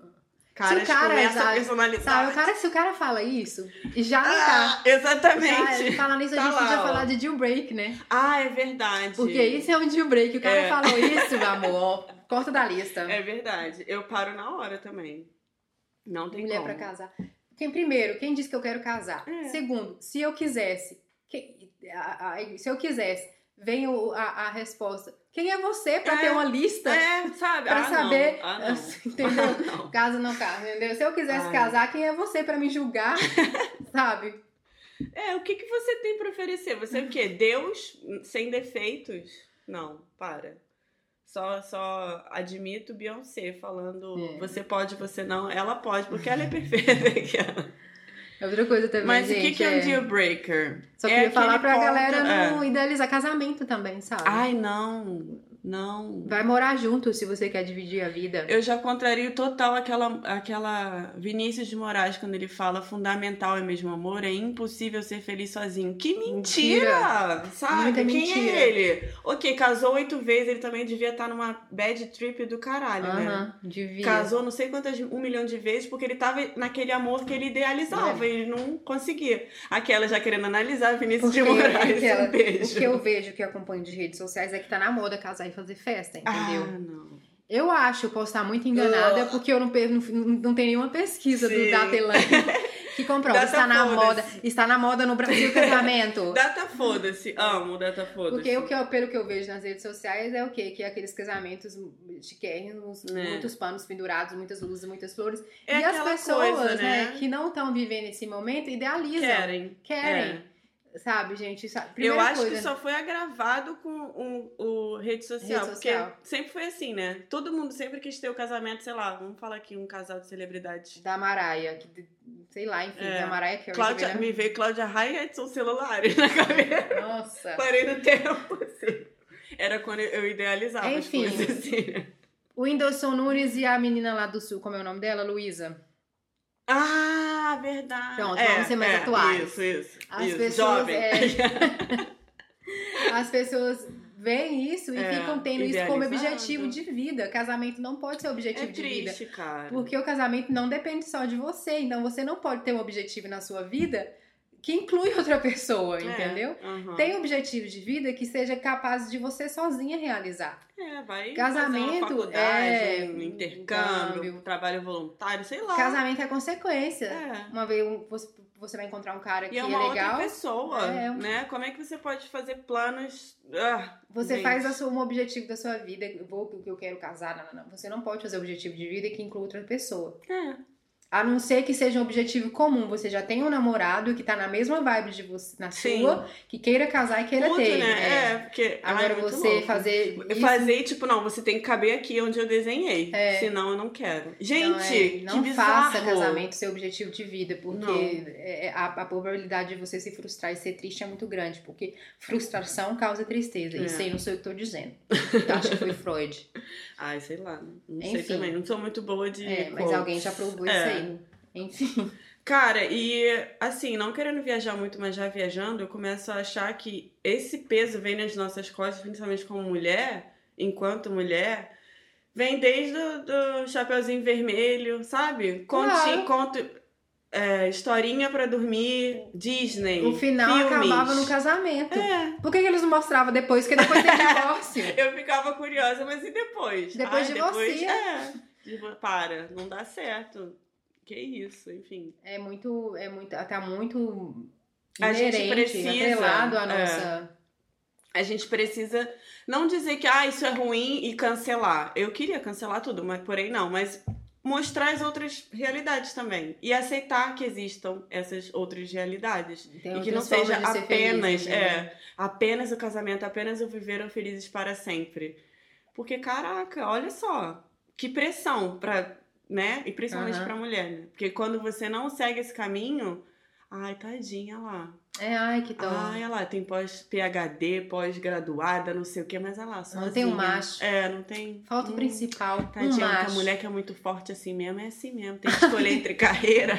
caras Se o cara começa já- a personalidade. Sabe, o cara, se o cara fala isso, já tá. Ah, exatamente. Já, falar nisso, a Tá gente lá, podia ó. falar de deal break, né? Ah, é verdade. Porque isso é um deal break. O cara É. falou [LAUGHS] isso, meu amor, corta da lista. É verdade. Eu paro na hora também. Não tem Mulher como. pra casar. Quem primeiro, quem disse que eu quero casar? É. Segundo, se eu quisesse, que- a- a- se eu quisesse, vem o- a, a resposta. Quem é você pra É. ter uma lista É, sabe? pra ah, saber, Não. Ah, não. [LAUGHS] entendeu? Ah, não. Casa não casa, entendeu? Se eu quisesse Ai. casar, quem é você pra me julgar, [LAUGHS] sabe? É, o que, que você tem pra oferecer? Você é o quê? Deus sem defeitos? Não, para. Só, só admito Beyoncé falando É. você pode, você não. Ela pode, porque ela é perfeita. [LAUGHS] Outra coisa também, Mas gente, o que, que é um deal breaker? Só É queria falar aquele pra ponto- galera é. não idealizar casamento também, sabe? Ai, não. Não. Vai morar junto se você quer dividir a vida. Eu já contrario total aquela, aquela Vinícius de Moraes quando ele fala fundamental é mesmo amor, é impossível ser feliz sozinho. Que mentira! Sabe? Muita Quem mentira. é ele? Ok, casou oito vezes, ele também devia estar numa bad trip do caralho, né? Aham, devia. Casou não sei quantas, um milhão de vezes, porque ele tava naquele amor que ele idealizava É. e não conseguia. Aquela já querendo analisar Vinícius Porque de Moraes. aquela- um beijo. o que eu vejo, que acompanho de redes sociais, é que tá na moda casar fazer festa, entendeu? Ah, não. Eu acho, eu posso estar muito enganada, porque eu não, não, não tenho nenhuma pesquisa Sim. do Dateland [LAUGHS] que comprova. Está na moda. Está na moda no Brasil casamento. [LAUGHS] Data foda-se. Amo data foda-se. Porque o que eu, pelo que eu vejo nas redes sociais é o quê? Que é aqueles casamentos chiquérrimos, É. muitos panos pendurados, muitas luzes, muitas flores. É e as pessoas, coisa, né, né? que não estão vivendo esse momento, idealizam. Querem. Querem. É. Sabe, gente? Sabe? Eu acho coisa, que só foi agravado com o, o rede social. Rede porque social. sempre foi assim, né? Todo mundo sempre quis ter o casamento, sei lá, vamos falar aqui, um casal de celebridades. Da Maraia, que, sei lá, enfim, É. da Maraia que Cláudia, me veio Cláudia Raia e Edson Celulares na cabeça. Nossa. [LAUGHS] Parei no tempo, assim. Era quando eu idealizava Enfim. as coisas assim. O Whindersson Nunes e a menina lá do sul, como é o nome dela? Luísa. Ah, verdade. Pronto, É, vamos ser mais é, atuais. Isso, isso. As isso. pessoas, Jovem. é, [LAUGHS] As pessoas veem isso e É, ficam tendo isso como objetivo de vida. Casamento não pode ser É objetivo de vida. triste, cara. Porque o casamento não depende só de você. Então você não pode ter um objetivo na sua vida que inclui [LAUGHS] outra pessoa, É, entendeu? aham. Tem objetivos de vida que seja capaz de você sozinha realizar. É, vai Casamento, faculdade, é, um um intercâmbio, câmbio. um trabalho voluntário, sei lá. Casamento é consequência. É. Uma vez um- você, vai encontrar um cara que E é é, uma legal. outra pessoa, É. né? Como é que você pode fazer planos... Ah, Você gente. faz a sua, um objetivo da sua vida, vou que eu quero casar, não, não, não. Você não pode fazer objetivo de vida que inclua outra pessoa. É. A não ser que seja um objetivo comum. Você já tem um namorado que tá na mesma vibe de você, na Sim. sua, que queira casar e queira ter. né? É. É, porque... ai, Agora muito você louco. fazer. Isso, Fazer, tipo, não, você tem que caber aqui onde eu desenhei. É. Senão eu não quero. não, Gente, é, não que faça bizarro. casamento ser objetivo de vida, porque Não. é- é- a, a probabilidade de você se frustrar e ser triste é muito grande, porque frustração causa tristeza. É. Isso aí não sou eu que tô dizendo. Eu acho que foi Freud. [LAUGHS] Ai, sei lá. Não sei Enfim. também. Não sou muito boa de É, mas alguém já provou É. isso aí. Enfim. Cara, e assim, não querendo viajar muito, mas já viajando, eu começo a achar que esse peso vem nas nossas costas, principalmente como mulher, enquanto mulher, vem desde o do Chapeuzinho Vermelho, sabe? Conte, Claro. conto, é, historinha pra dormir, Disney. O final filmes. acabava no casamento. É, Por que, que eles não mostravam depois? Porque depois tem [LAUGHS] divórcio. eu ficava curiosa, mas e depois? Depois Ai, divorcia. É, para, não dá certo. Que isso, enfim. É muito, é muito, tá muito A gente precisa, à é. nossa... A gente precisa não dizer que ah, isso é ruim e cancelar. Eu queria cancelar tudo, mas porém não, mas mostrar as outras realidades também e aceitar que existam essas outras realidades Tem e que não seja apenas, feliz, né? é, apenas o casamento, apenas o viveram felizes para sempre. Porque caraca, olha só, que pressão para, né? E principalmente Aham. pra mulher, né? Porque quando você não segue esse caminho, ai, tadinha lá. É, ai, que dó. Olha lá, tem pós-PHD, pós-graduada, não sei o que, mas olha lá, sozinha. Não tem um macho. É, não tem. Falta o Hum, principal, um Tadinha, a macho. mulher que é muito forte assim mesmo, é assim mesmo. Tem que escolher entre [LAUGHS] carreira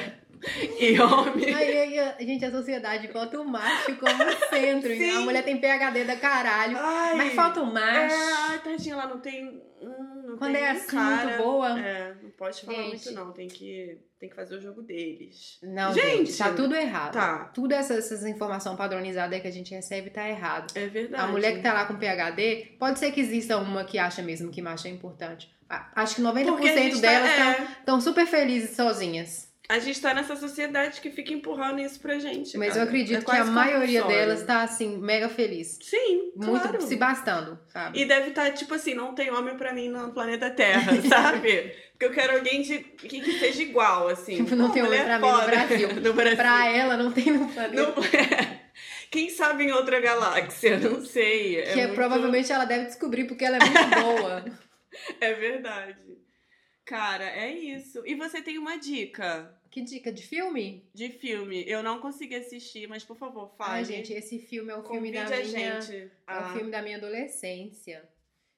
e homem. Aí, aí, gente, a sociedade bota o macho como [LAUGHS] centro. Sim. A mulher tem PHD da caralho. Ai, Mas falta o É, macho. ai, tadinha, ela não tem. hum, não Quando tem é assim, cara. muito boa. É, não pode falar Gente. muito, não. Tem que, tem que fazer o jogo deles. Não, Gente, gente, tá tudo errado. tá. Tudo essas, essas informação padronizada que a gente recebe tá errado. É verdade. A mulher que tá lá com PHD, pode ser que exista uma que acha mesmo que macho é importante. A- Acho que 90% Porque a gente tá- delas é, estão super felizes sozinhas. A gente tá nessa sociedade que fica empurrando isso pra gente. Mas cara. eu acredito É que a maioria delas tá assim, mega feliz. Sim, Muito claro. se bastando, sabe? E deve estar, tipo assim, não tem homem pra mim no planeta Terra, [LAUGHS] sabe? Porque eu quero alguém de, que, que seja igual, assim. Tipo, não Pô, tem homem pra mim no. Brasil. [LAUGHS] No Brasil. Pra ela não tem no planeta. Não- Quem sabe em outra galáxia? Não sei. que é, muito- provavelmente ela deve descobrir porque ela é muito [LAUGHS] boa. É verdade. Cara, é isso. E você tem uma dica que dica de filme? de filme? Eu não consegui assistir, mas por favor, fale. Ai, gente, esse filme é o filme Convide da a minha. gente. É Ah, o filme da minha adolescência.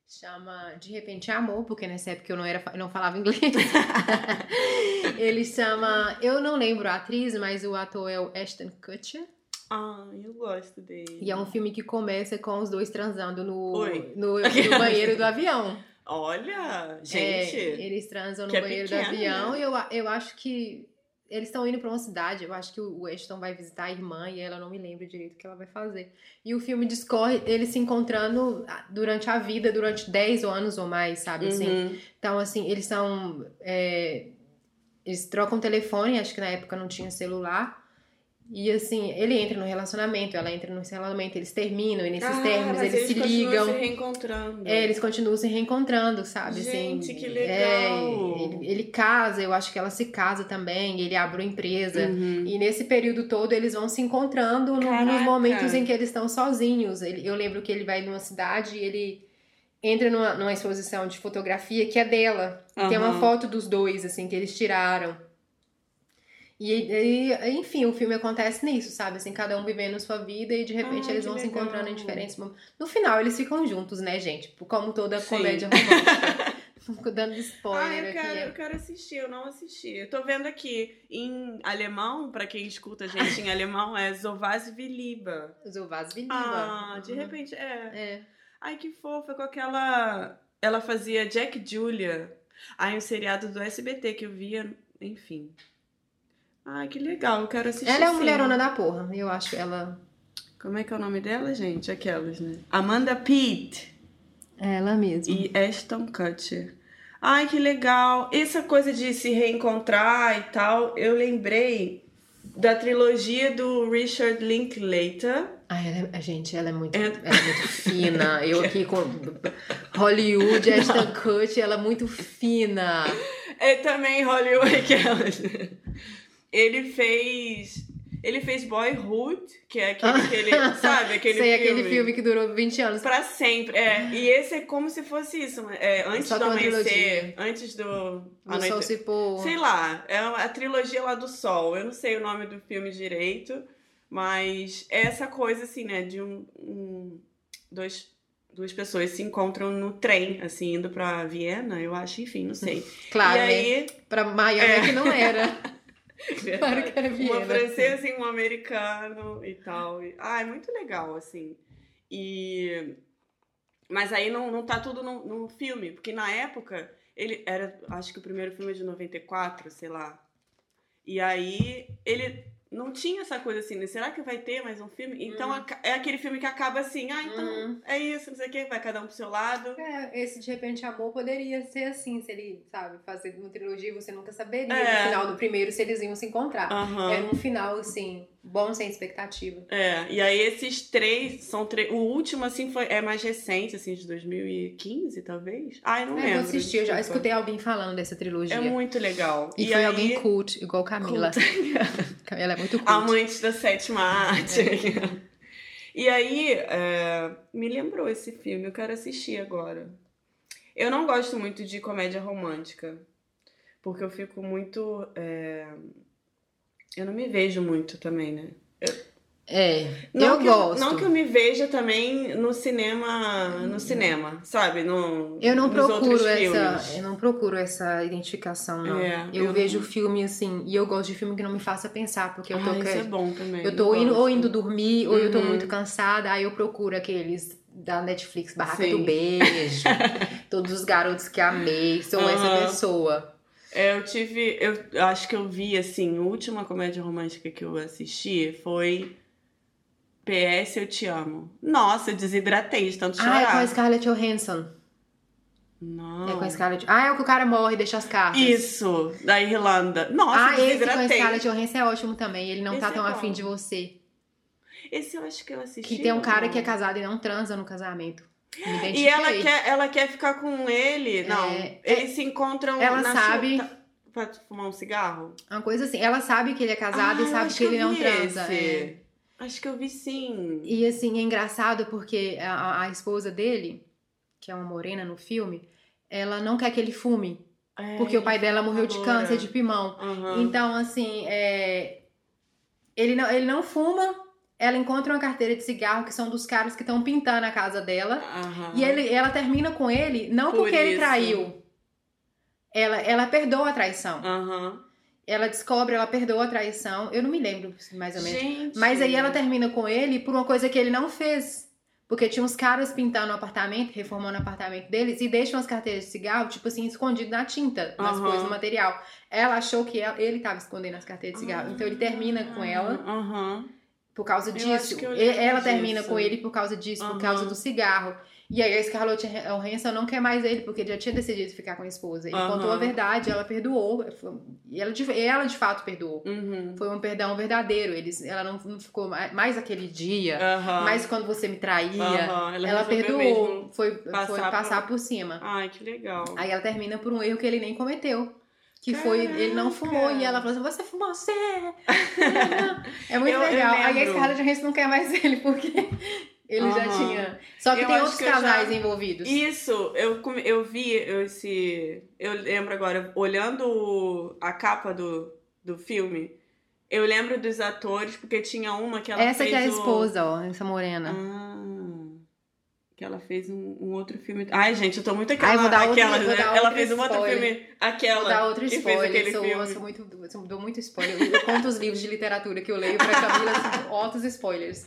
chama De Repente Amor, porque nessa época eu não, era, eu não falava inglês. [LAUGHS] ele chama. Eu não lembro a atriz, mas o ator é o Ashton Kutcher. Ah, eu gosto dele. E é um filme que começa com os dois transando no, no, no banheiro do avião. Olha, É, gente. eles transam no é banheiro pequeno, do avião né? e eu, eu acho que eles estão indo pra uma cidade. Eu acho que o Ashton vai visitar a irmã e ela não me lembra direito o que ela vai fazer. E o filme discorre eles se encontrando ah, durante a vida, durante 10 anos ou mais, sabe? Assim, Uhum. então, assim, eles são. é, eles trocam telefone, acho que na época não tinha celular. E assim, ele entra no relacionamento, ela entra no relacionamento, eles terminam, e nesses Ah, términos mas eles, se continuam ligam. se reencontrando. É, eles continuam se reencontrando, sabe? Gente, assim, que é, legal! ele, ele casa, eu acho que ela se casa também, ele abre uma empresa. Uhum. E nesse período todo eles vão se encontrando no- nos momentos em que eles estão sozinhos. Ele- eu lembro que ele vai numa cidade e ele entra numa, numa exposição de fotografia que é dela. E Tem uma foto dos dois, assim, que eles tiraram. E, e, enfim, o filme acontece nisso, sabe? Assim, cada um vivendo sua vida e de repente Ah, eles vão se legal. encontrando em diferentes momentos. No final, eles ficam juntos, né, gente? Como toda Sim. comédia [LAUGHS] romântica. Fico [LAUGHS] dando Ah, spoiler eu quero, aqui. eu quero assistir, eu não assisti. Eu tô vendo aqui em alemão, pra quem escuta a gente em [LAUGHS] alemão, é Sovas Viliba. Zovaz Viliba. Ah, de Uhum. repente, é. É. Ai, que fofa, com aquela. Ela fazia Jack Julia. Aí um seriado do SBT que eu via, enfim. Ai, que legal, eu quero assistir. Ela é uma sim. mulherona da porra. Eu acho ela. Como é que é o nome dela, gente? Aquelas, né? Amanda Pitt Ela mesma. e Ashton Kutcher. Ai, que legal. Essa coisa de se reencontrar e tal, eu lembrei da trilogia do Richard Linklater. Ai, ela é, gente, ela é muito, É. ela é muito [LAUGHS] fina. Eu aqui com Hollywood, Ashton Kutcher, ela é muito fina. É também Hollywood [LAUGHS] aquelas. Ele fez. Ele fez Boyhood, que é aquele, aquele sabe, [LAUGHS] aquele Sei, filme. aquele filme que durou 20 anos. Pra sempre. É, e esse é como se fosse isso. É, antes Só do amanhecer, antes do. O anoite- sol se pôr. Sei lá, é a trilogia lá do Sol. Eu não sei o nome do filme direito, mas é essa coisa assim, né, de um, um- dois duas pessoas se encontram no trem, assim, indo pra Viena, eu acho, enfim, não sei. Claro, e né? aí, Pra Miami É. que não era. [LAUGHS] [LAUGHS] Claro que era uma Viena. francesa e um americano e tal. Ah, é muito legal, assim. E... Mas aí não, não tá tudo no, no filme, porque na época, ele era, acho que o primeiro filme é de 94, sei lá. E aí, ele não tinha essa coisa assim, né? Será que vai ter mais um filme? Então, Hum. é aquele filme que acaba assim, ah, então, Uhum. é isso, não sei o que, vai cada um pro seu lado. É, esse de repente amor poderia ser assim, se ele, sabe, fazer uma trilogia, você nunca saberia É. no final do primeiro se eles iam se encontrar. Aham. Era um final, assim, bom sem expectativa. É, e aí esses três são três. O último, assim, foi, é mais recente, assim, de 2015, talvez. Ai, não É, lembro. eu assisti, eu já escutei alguém falando dessa trilogia. É muito legal. E, foi aí, alguém cult, igual Camila. [LAUGHS] Camila é muito cult. Amante da sétima arte. É. E aí, é, me lembrou esse filme, eu quero assistir agora. Eu não gosto muito de comédia romântica, porque eu fico muito. é, Eu não me vejo muito também, né? É, Não eu que gosto. não que eu me veja também no cinema, no cinema, sabe? No, Eu não procuro essa, filmes. eu não procuro essa identificação, não. É, eu, eu vejo não- filme assim, e eu gosto de filme que não me faça pensar, porque eu tô Ah, isso que- é bom também. eu tô indo, ou indo dormir, ou eu tô Uhum. muito cansada, aí eu procuro aqueles da Netflix, Barraca Sim. do Beijo, [LAUGHS] todos os garotos que amei, sou essa Aham. pessoa. É, eu tive. Eu acho que eu vi, assim, a última comédia romântica que eu assisti foi. PS Eu Te Amo. Nossa, eu desidratei de tanto Ah, é com a chorar. Scarlett Johansson. Não. É com a Scarlett. Ah, é o que o cara morre e deixa as cartas. Isso, da Irlanda. Nossa, ah, eu esse com a desidratei. Scarlett Johansson é ótimo também. Ele não tá Esse tão é afim de você. Esse eu acho que eu assisti. Que tem um cara que é não. casado e não transa no casamento. E ela quer, ela quer ficar com ele. Não, É, eles se encontram ela na sabe- chuta- pra fumar um cigarro. Uma coisa assim, ela sabe que ele é casado Ah, e sabe que ele não transa. é. Acho que eu vi sim. E assim, é engraçado porque a, a esposa dele, que é uma morena no filme, ela não quer que ele fume. É, Porque o pai dela morreu de câncer de pulmão. Aham. Então, assim, é, ele, não, ele não fuma, ela encontra uma carteira de cigarro que são dos caras que estão pintando a casa dela. Aham. E ele, ela termina com ele, não Por porque ele isso. traiu. Ela, ela perdoa a traição. Aham. Ela descobre, ela perdoa a traição. Eu não me lembro, mais ou menos. Gente. Mas aí ela termina com ele por uma coisa que ele não fez. Porque tinha uns caras pintando o apartamento, reformando o apartamento deles, e deixam as carteiras de cigarro, tipo assim, escondido na tinta, nas coisas, no material. Ela achou que ela- ele tava escondendo as carteiras de cigarro. Então ele termina com ela. Por causa disso. ela termina disso. com ele por causa disso, por Aham. causa do cigarro. E aí a Scarlett Johansson não quer mais ele, porque ele já tinha decidido ficar com a esposa. Ele Aham. contou a verdade, ela perdoou. E ela, de- ela de fato perdoou. Uhum. Foi um perdão verdadeiro. Eles, ela não, não ficou mais, aquele dia, Aham. mais quando você me traía. Ela, resolveu perdoou, foi passar foi por- passar por cima. Ai, que legal. Aí ela termina por um erro que ele nem cometeu. Que foi, ele não Caraca. fumou. E ela falou assim: Você fumou, você! [LAUGHS] é muito Eu- eu legal. Aí a. Scarlett Johansson não quer mais [LAUGHS] ele, porque ele já Aham. tinha. Só que Eu tem outros que eu já- casais envolvidos. Isso, eu, eu vi esse. Eu lembro agora, olhando a capa do, do filme, eu lembro dos atores, porque tinha uma que ela Essa que é a o- esposa, ó, essa morena. Ah, que ela fez um, um outro filme. Ai, gente, eu tô muito Ai, aquela. vou dar outro- aquela vou né? dar ela outro fez um outro filme. Aquela. Vou dar outro que fez spoiler. aquele Sou, filme. sou muito, sou- dou muito spoiler. Eu, eu conto os livros de literatura que eu leio pra Camila, assim, altos spoilers.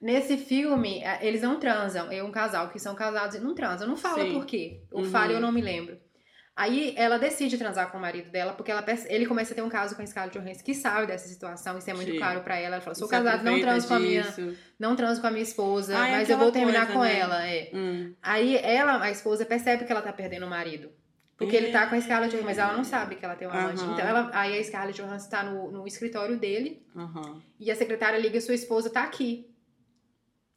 Nesse filme, eh, eles não transam. É um casal que são casados e não transam. Não fala Sim. por quê. O Uhum. fala eu não me lembro. Aí ela decide transar com o marido dela, porque ela ele começa a ter um caso com a Scarlett Johansson, que sabe dessa situação, isso é muito Sim. claro pra ela. Ela fala: sou Se casado, não transo com a minha, disso. não transo com a minha esposa, Ah, é mas eu vou terminar coisa, com né? ela. É. Hum. Aí ela, a esposa, percebe que ela tá perdendo o marido. Porque ele tá com a Scarlett Johansson, mas ela não sabe que ela tem um amante. Então ela, aí a Scarlett Johansson tá no, no escritório dele e a secretária liga, sua esposa tá aqui.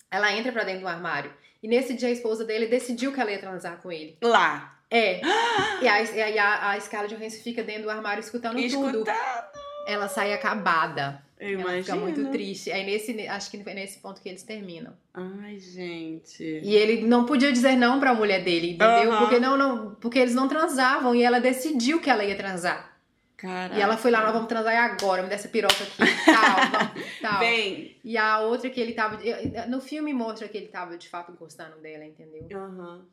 Ela entra pra dentro do armário. E nesse dia a esposa dele decidiu que ela ia transar com ele. Lá. É. [GASPS] e a, e a, a Scarlett Johansson fica dentro do armário escutando tudo. Escutar. Ela sai acabada. Eu ela fica imagino. muito triste. Aí nesse, acho que foi nesse ponto que eles terminam. Ai, gente. E ele não podia dizer não pra mulher dele, entendeu? Aham. Porque não, não, porque eles não transavam e ela decidiu que ela ia transar. Caraca. E ela foi lá, nós vamos transar agora, me dá essa piroca aqui, tal, [LAUGHS] tal. Bem. E a outra que ele tava. No filme mostra que ele tava de fato gostando dela, entendeu? Aham.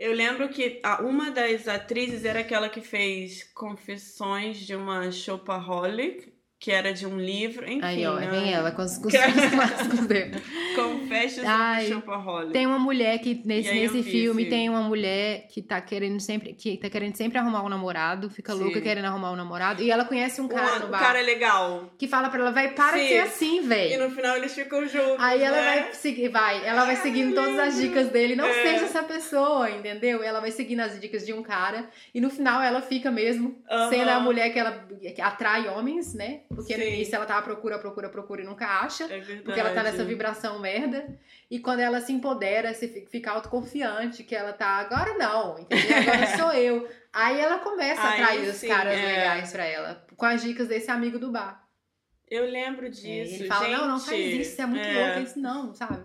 Eu lembro que uma das atrizes era aquela que fez Confissões de uma Shopaholic, que era de um livro, enfim. Aí, ó, né? vem ela com os com os- [LAUGHS] com os. [LAUGHS] Confessions Ai, of a Shopaholic. Tem uma mulher que nesse, E nesse filme tem uma mulher que tá querendo sempre que tá querendo sempre arrumar um namorado, fica Sim. louca querendo arrumar um namorado e ela conhece um cara Uma- no o bar cara é legal. que fala pra ela, vai, para de Sim. ser assim, E velho. no final eles ficam juntos. Aí ela né? vai seguir, vai, ela vai seguindo todas as dicas dele. Não É. seja essa pessoa, entendeu? Ela vai seguindo as dicas de um cara e no final ela fica mesmo Aham. sendo a mulher que ela que atrai homens, né? Porque no Sim. início ela tava procura, procura, procura e nunca acha. É verdade. Porque ela tá nessa vibração merda. E quando ela se empodera, se fi- fica autoconfiante, que ela tá, agora não, entendeu? Agora [LAUGHS] sou eu. Aí ela começa a atrair os sim, caras é. legais pra ela, com as dicas desse amigo do bar. Eu lembro É, disso. ele fala, não, não gente. faz isso, você é muito É, louco. Ele disse, não, sabe?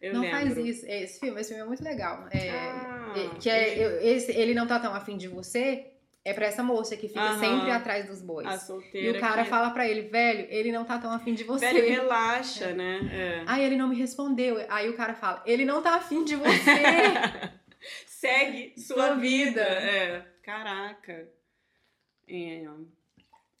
eu não lembro. faz isso. É, Esse filme, esse filme é muito legal. É, Ah, é, que é, eu- esse, ele não tá tão afim de você, é pra essa moça que fica Aham. sempre atrás dos bois. A E solteira. o cara que... fala pra ele, velho, ele não tá tão afim de você. Velho, relaxa, né? É. Aí ele não me respondeu. Aí o cara fala, ele não tá afim de você. [LAUGHS] Segue sua, Sua vida. vida. É. Caraca. É.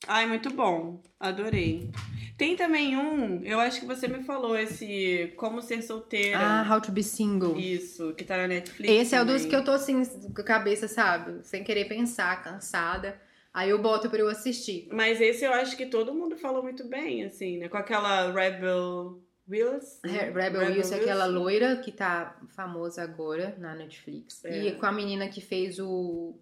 Ai, muito bom. Adorei. Tem também um, eu acho que você me falou, esse Como Ser Solteira. ah, How to be Single. Isso, que tá na Netflix. Esse é o dos também. que eu tô assim, com a cabeça, sabe? Sem querer pensar, cansada. Aí eu boto pra eu assistir. Mas esse eu acho que todo mundo falou muito bem, assim, né? Com aquela Rebel Wills. Re- Rebel Wilson é aquela loira que tá famosa agora na Netflix. É. E com a menina que fez o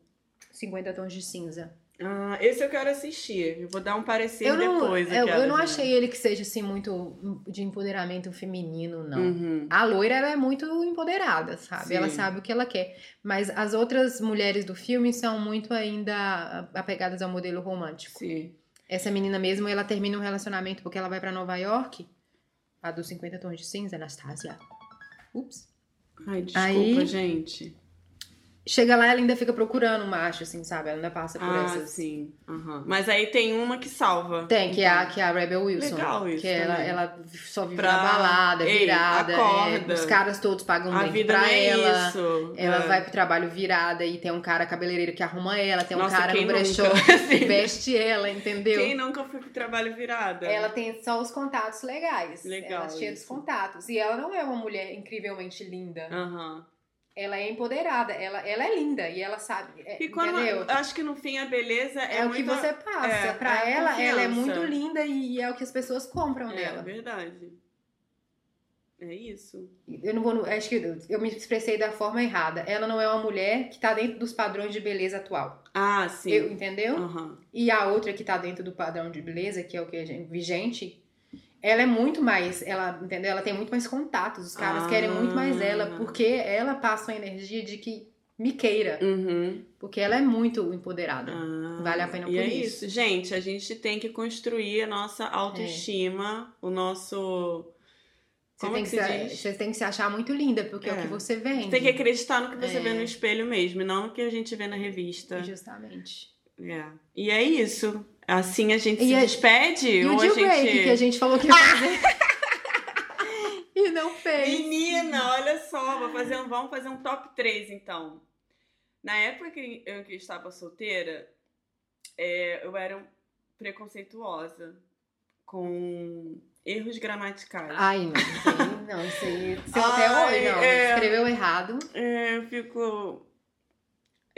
50 Tons de Cinza. Ah, esse eu quero assistir. Eu vou dar um parecer Eu não, depois. eu, aquela eu não achei ele que seja assim muito de empoderamento feminino, não. Uhum. A loira ela é muito empoderada, sabe? Sim. Ela sabe o que ela quer. Mas as outras mulheres do filme são muito ainda apegadas ao modelo romântico. Sim. Essa menina mesmo, ela termina um relacionamento porque ela vai pra Nova York. A dos 50 Tons de Cinza, Anastasia. Ups. Ai, desculpa, Aí- gente. Chega lá ela ainda fica procurando um macho, assim, sabe? Ela ainda passa por Ah, essas. sim. aham. Mas aí tem uma que salva. Tem, que é, a, Então, que é a Rebel Wilson. Legal isso que ela, também. ela só vive Pra- na balada, Ei, virada. é, acorda. os caras todos pagam A bem vida pra não é ela. isso. Ela É. vai pro trabalho virada e tem um cara cabeleireiro que arruma ela, tem um Nossa, cara no brechó [LAUGHS] que veste ela, entendeu? Quem nunca foi pro trabalho virada? Ela tem só os contatos legais. Legal Ela é cheia dos contatos. E ela não é uma mulher incrivelmente linda. Aham. Ela é empoderada. Ela, ela é linda e ela sabe. é, E quando entendeu? acho que no fim a beleza é, É, o que você passa. é, pra é ela, ela é confiança. muito linda e é o que as pessoas compram É dela. verdade. É isso. Eu não vou. Acho que eu- me expressei da forma errada. Ela não é uma mulher que tá dentro dos padrões de beleza atual. Ah, sim. Eu- entendeu? Aham. E a outra que tá dentro do padrão de beleza, que é o que gente, vigente, ela é muito mais, ela, entendeu? Ela tem muito mais contatos. Os caras Ah. querem muito mais ela, porque ela passa uma energia de que me queira, Uhum. porque ela é muito empoderada. Ah, Vale a pena e por é isso. isso. Gente, a gente tem que construir a nossa autoestima, o nosso. Você Como tem, que que se você tem que se achar muito linda, porque é, o É. que você vende. Tem que acreditar no que você É. vê no espelho mesmo, e não no que a gente vê na revista. Justamente. É. E é isso. Assim a gente E se a- despede? E o ou a deal gente. que a gente falou que ia fazer. [LAUGHS] e não fez. Menina, olha só, vou fazer um, vamos fazer um top 3 então. Na época que eu, que estava solteira, é, eu era preconceituosa com erros gramaticais. Ai, não, aí, não, isso aí. Você até hoje, não. é. Escreveu errado. É, eu fico.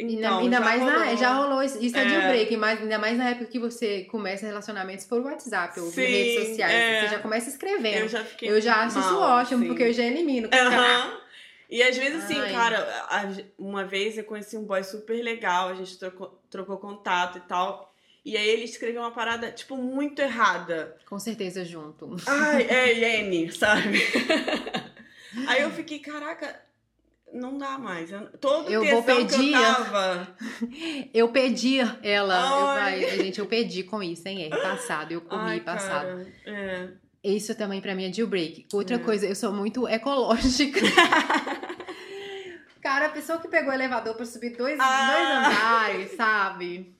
Então, ainda já mais na, rolou. já rolou isso. Isso é, É. deal break, mas ainda mais na época que você começa relacionamentos por WhatsApp ou Sim, redes sociais. é. Você já começa escrevendo. Eu Eu já fiquei. já, acho isso mal, ótimo, sim. porque eu já elimino. Aham. E às vezes, assim, Ai. cara, uma vez eu conheci um boy super legal, a gente trocou, trocou contato e tal. E aí ele escreveu uma parada, tipo, muito errada. Com certeza junto. Ai, é [LAUGHS] N, sabe? [LAUGHS] aí eu fiquei, caraca, não dá mais. Eu- todo Eu vou que pedir. eu tava. [LAUGHS] Eu pedi ela. Eu, Ai. gente, eu pedi com isso, hein? R passado. Eu comi Ai, passado. cara, é. Isso também pra mim é deal break. Outra É. coisa, eu sou muito ecológica. [LAUGHS] Cara, a pessoa que pegou o elevador pra subir dois, Ah. dois andares, sabe?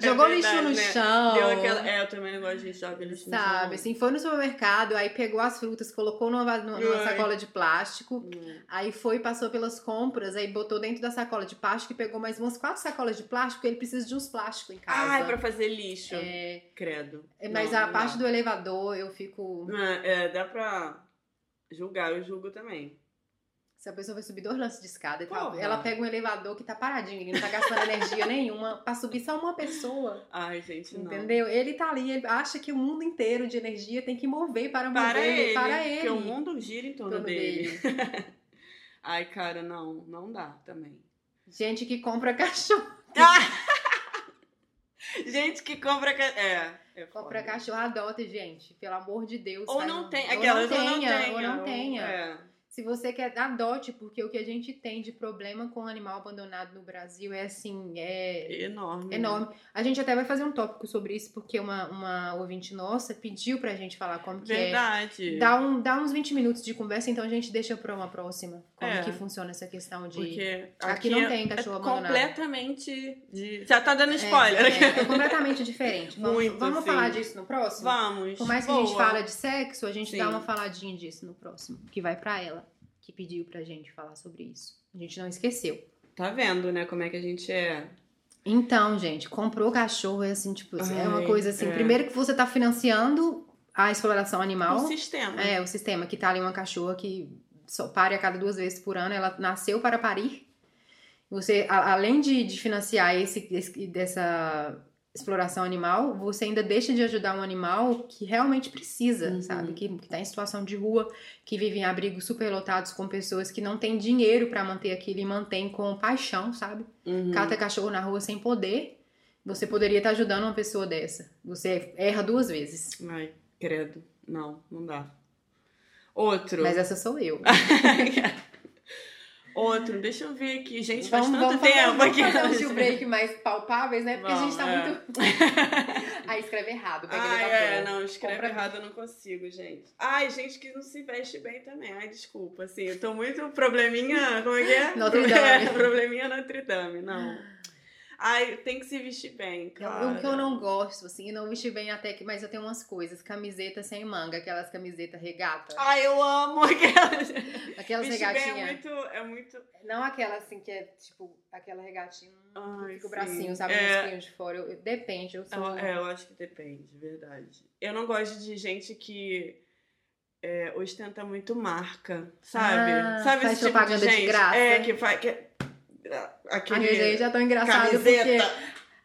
Jogou É verdade, lixo no né? chão. Deu aquela... É, eu também não gosto de jogar lixo no chão, Sabe, não. assim, foi no supermercado, aí pegou as frutas, colocou numa, numa, sacola de plástico, Hum. aí foi, passou pelas compras, aí botou dentro da sacola de plástico e pegou mais umas quatro sacolas de plástico, porque ele precisa de uns plásticos em casa. Ai, pra fazer lixo. É, Credo. mas Não, a não parte dá. do elevador, eu fico. É, é, dá pra julgar, eu julgo também. Se a pessoa vai subir dois lances de escada e tal, ela pega um elevador que tá paradinho, ele não tá gastando [LAUGHS] energia nenhuma pra subir só uma pessoa. Ai, gente, não. Entendeu? Ele tá ali, ele acha que o mundo inteiro de energia tem que mover para mover Para ele, para ele. porque o mundo gira em torno torno dele. [LAUGHS] Ai, cara, não, não dá também. Gente que compra [LAUGHS] cachorro. Gente que compra. ca- É, é Compra cachorro, adota, gente. Pelo amor de Deus. Ou faz não tem. Ou Aquelas não ou não tenha, tenha. ou não ou- tenha. É. Se você quer, adote, porque o que a gente tem de problema com animal abandonado no Brasil é assim, é Enorme. enorme. A gente até vai fazer um tópico sobre isso, porque uma, uma ouvinte nossa pediu pra gente falar como que é. Verdade. Dá, um, dá uns 20 minutos de conversa, então a gente deixa pra uma próxima. Como É. que funciona essa questão de. Porque Aqui aqui, não é- tem cachorro é abandonado. completamente de. Já tá dando spoiler. É, é, é completamente diferente. [LAUGHS] Vamos, Muito, vamos sim. falar disso no próximo? Vamos. Por mais que a gente Boa. fala de sexo, a gente dá Sim. uma faladinha disso no próximo. Que vai pra ela, que pediu pra gente falar sobre isso. A gente não esqueceu. Tá vendo, né? Como é que a gente é. Então, gente, comprou cachorro é assim, tipo, é uma Ai, coisa assim. é. Primeiro que você tá financiando a exploração animal. O sistema. É, o sistema que tá ali uma cachorra que só pare a cada duas vezes por ano, ela nasceu para parir. Você, a- além de, de financiar esse, esse- dessa exploração animal, você ainda deixa de ajudar um animal que realmente precisa, Uhum. sabe? Que, que tá em situação de rua, que vive em abrigos superlotados com pessoas que não têm dinheiro para manter aquilo e mantém com paixão, sabe? Uhum. Cata cachorro na rua sem poder. Você poderia estar ajudando uma pessoa dessa. Você erra duas vezes. Ai, credo. Não, não dá. Outro. Mas essa sou eu. [LAUGHS] Outro, deixa eu ver aqui. Gente, Vamos, faz tanto vamos fazer, tempo vamos fazer uns break mais palpáveis, né? Porque a gente tá Vamos, é. muito. [LAUGHS] Aí escreve errado. Ele é, não, escreve Compra- errado, eu não consigo, gente. Ai, gente que não se veste bem também. Ai, desculpa, assim, eu tô muito probleminha, como é que é? Notre Dame. [LAUGHS] É, probleminha Notre Dame, não. Ai, tem que se vestir bem, cara. O que eu não gosto, assim, não vesti bem até que, mas eu tenho umas coisas. Camiseta sem manga, aquelas camisetas regata. Ai, eu amo aquelas. [LAUGHS] Aquelas Vestir bem regatinhas. é muito, é muito... Não aquela assim que é tipo aquela regatinha. Ai, fica o bracinho, sabe? É. Musculinho de fora. Eu- eu- depende, eu sou. Eu, é, eu acho que depende, verdade. Eu não gosto de gente que é, ostenta muito marca, sabe? Ah, sabe faz esse tipo propaganda de gente? graça. É, que faz... Que, aquele... Gente, já tão engraçado porque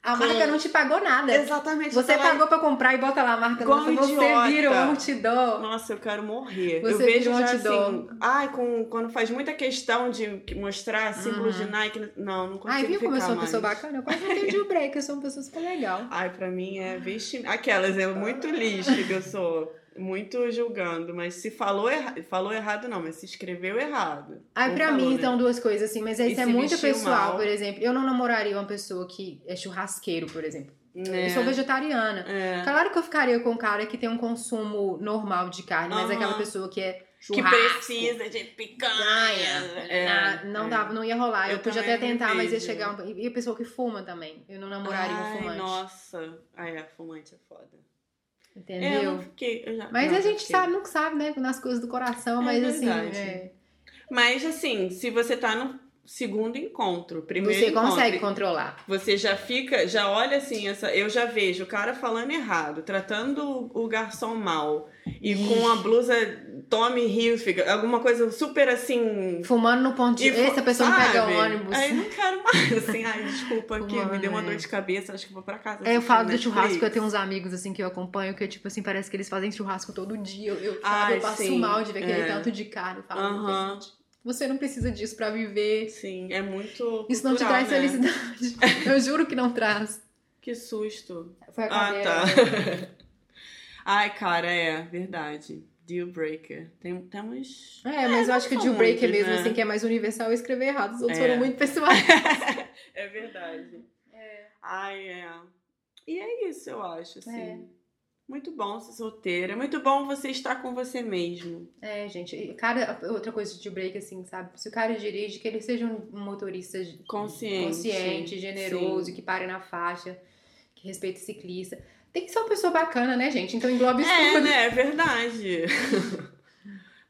a marca com- não te pagou nada. Exatamente. Você pagou pra comprar e bota lá a marca nossa, você idiota. vira um outdoor. Nossa, eu quero morrer. Você eu vejo um já outdoor. assim. Ai, com, quando faz muita questão de mostrar símbolo de Nike. Não, não consigo Ai, viu como eu sou uma pessoa bacana? Eu quase não tenho deal break, eu sou uma pessoa super legal. Ai, pra mim é vestimento. Aquelas, é muito lixo que eu sou. Muito julgando, mas se falou, erra... falou errado, não, mas se escreveu errado. Pra falou, mim, né? então, duas coisas assim, mas isso é muito pessoal, mal. por exemplo. Eu não namoraria uma pessoa que é churrasqueiro, por exemplo. É. Eu sou vegetariana. É. Claro que eu ficaria com um cara que tem um consumo normal de carne, mas Aham. aquela pessoa que é Que churrasco, precisa de picanha. É, não, é. dava, não ia rolar. Eu, Eu podia até tentar, mas ia chegar um... E a pessoa que fuma também. Eu não namoraria um Ai, fumante. nossa. Ai, é, fumante é foda. É, eu Entendeu? não fiquei. eu já- Mas não, a gente fiquei. sabe, nunca sabe, né? Nas coisas do coração, É mas assim. verdade. é, Mas assim, se você tá no segundo encontro, primeiro você encontro, consegue controlar. Você já fica, já olha assim, essa, eu já vejo o cara falando errado, tratando o garçom mal e com a blusa Tommy Hilfiger, alguma coisa super assim. Fumando no ponto de. Essa pessoa não pega sabe? ônibus. Aí não quero mais, assim, ai, desculpa [LAUGHS] que me deu uma dor de cabeça, acho que vou pra casa. É, eu assistir falo do churrasco, eu tenho uns amigos assim que eu acompanho, que tipo assim, parece que eles fazem churrasco todo dia. Eu, eu, sabe, Ai, eu passo sim, mal de ver aquele é. tanto de carne. Eu falo, Aham. você não precisa disso pra viver. Sim, é muito. Isso não te cultural, traz né? felicidade. [LAUGHS] eu juro que não traz. Que susto. Foi a Ah, cadeira. tá. [LAUGHS] Ai, cara, é verdade. Deal breaker. Tem, temos. É, mas eu não acho que o deal breaker muitos, mesmo, né? assim, que é mais universal, eu escrever errado. Os outros É. foram muito pessoais. [LAUGHS] é verdade. Ai, é. E é isso, eu acho, assim. É. Muito bom ser solteira. É muito bom você estar com você mesmo. É, gente, e cara, outra coisa de deal break, assim, sabe? Se o cara dirige, que ele seja um motorista Consciente. consciente, generoso, Sim. que pare na faixa, que respeite o ciclista. Tem que ser uma pessoa bacana, né, gente? Então engloba isso É, tudo. né? É verdade. [LAUGHS]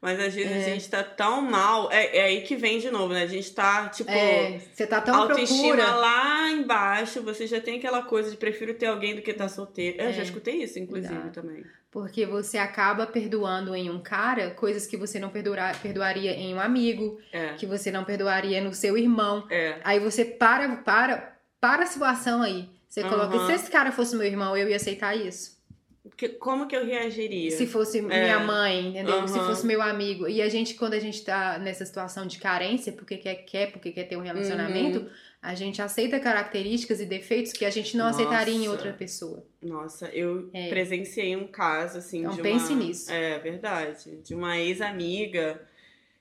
Mas às vezes É. a gente tá tão mal. É, é aí que vem de novo, né? A gente tá, tipo. É, você tá tão autoestima procura. lá embaixo, você já tem aquela coisa de prefiro ter alguém do que estar solteiro. Eu É. já escutei isso, inclusive, Dá. também. Porque você acaba perdoando em um cara coisas que você não perdoar, perdoaria em um amigo, É. que você não perdoaria no seu irmão. É. Aí você para, para, para a situação aí. Você coloca, Aham. se esse cara fosse meu irmão, eu ia aceitar isso? Que- como que eu reagiria? Se fosse minha mãe, entendeu? Se Aham. fosse meu amigo. E a gente, quando a gente tá nessa situação de carência, porque quer, quer, porque quer ter um relacionamento, Uhum. a gente aceita características e defeitos que a gente não Nossa. aceitaria em outra pessoa. Nossa, eu É. presenciei um caso, assim, Então de pense uma... nisso. É, verdade. De uma ex-amiga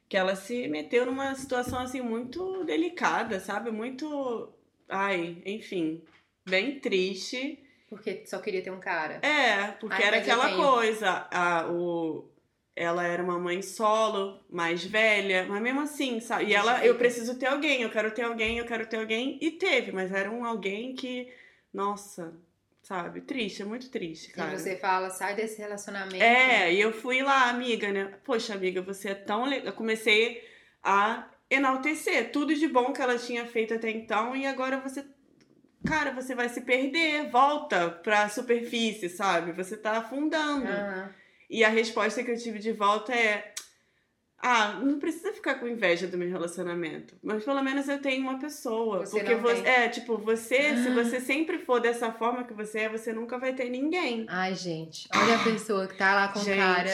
que ela se meteu numa situação, assim, muito delicada, sabe? Muito... Ai, enfim, bem triste. Porque só queria ter um cara. É, porque Ai, era aquela coisa, a, o, ela era uma mãe solo, mais velha, mas mesmo assim, sabe? E ela, eu preciso ter alguém, eu quero ter alguém, eu quero ter alguém, e teve, mas era um alguém que, nossa, sabe? Triste, é muito triste, cara. E você fala, sai desse relacionamento. É, e eu fui lá, amiga, né? Poxa, amiga, você é tão legal. Eu comecei a enaltecer tudo de bom que ela tinha feito até então e agora você. Cara, você vai se perder, volta pra superfície, sabe? Você tá afundando. Aham. E a resposta que eu tive de volta é: Ah, não precisa ficar com inveja do meu relacionamento. Mas pelo menos eu tenho uma pessoa. Você porque você. tem. É, tipo, você, se Ah. você sempre for dessa forma que você é, você nunca vai ter ninguém. Ai, gente, olha a pessoa que tá lá com Gente. cara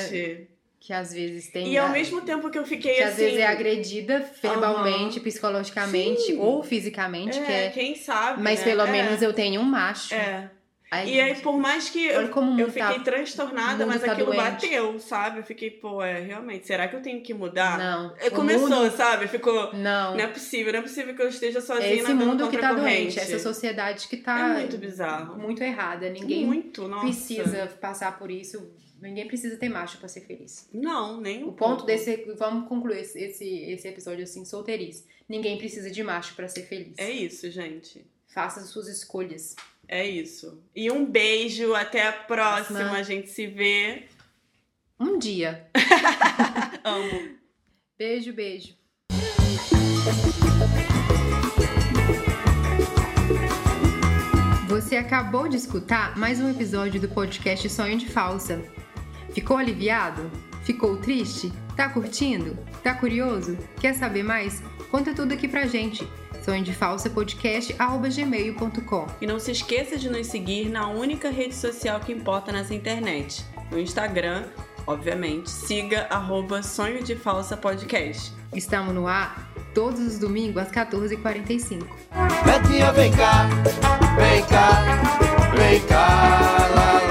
que às vezes tem. E ao mesmo tempo que eu fiquei que assim. às vezes é agredida verbalmente, psicologicamente Sim. ou fisicamente, é, que é. quem sabe. Mas né? pelo É, menos eu tenho um macho. É. Ai, E aí, por mais que eu, o eu tá- fiquei transtornada, o mundo mas tá aquilo doente. bateu, sabe? Eu fiquei, pô, é, realmente, será que eu tenho que mudar? Não. É, Começou, mundo- sabe? Ficou. Não. Não é possível, não é possível que eu esteja sozinha É esse mundo que tá a doente, essa sociedade que tá É muito bizarro. muito errada. Ninguém muito, nossa. precisa passar por isso. Ninguém precisa ter macho pra ser feliz. Não, nem um O ponto pouco. desse. Vamos concluir esse, esse, esse episódio assim, solteirice. Ninguém precisa de macho pra ser feliz. É isso, gente. Faça as suas escolhas. É isso. E um beijo, até a próxima. Próxima. A gente se vê. Um dia. [LAUGHS] Amo. Beijo, beijo. Você acabou de escutar mais um episódio do podcast Sonho de Falsa. Ficou aliviado? Ficou triste? Tá curtindo? Tá curioso? Quer saber mais? Conta tudo aqui pra gente. Sonho de Falsa Podcast gmail.com. E não se esqueça de nos seguir na única rede social que importa nessa internet. No Instagram, obviamente, siga arroba Sonho de Falsa Podcast. Estamos no ar todos os domingos às 14h45. Betinha, vem cá, vem cá, vem cá, lá,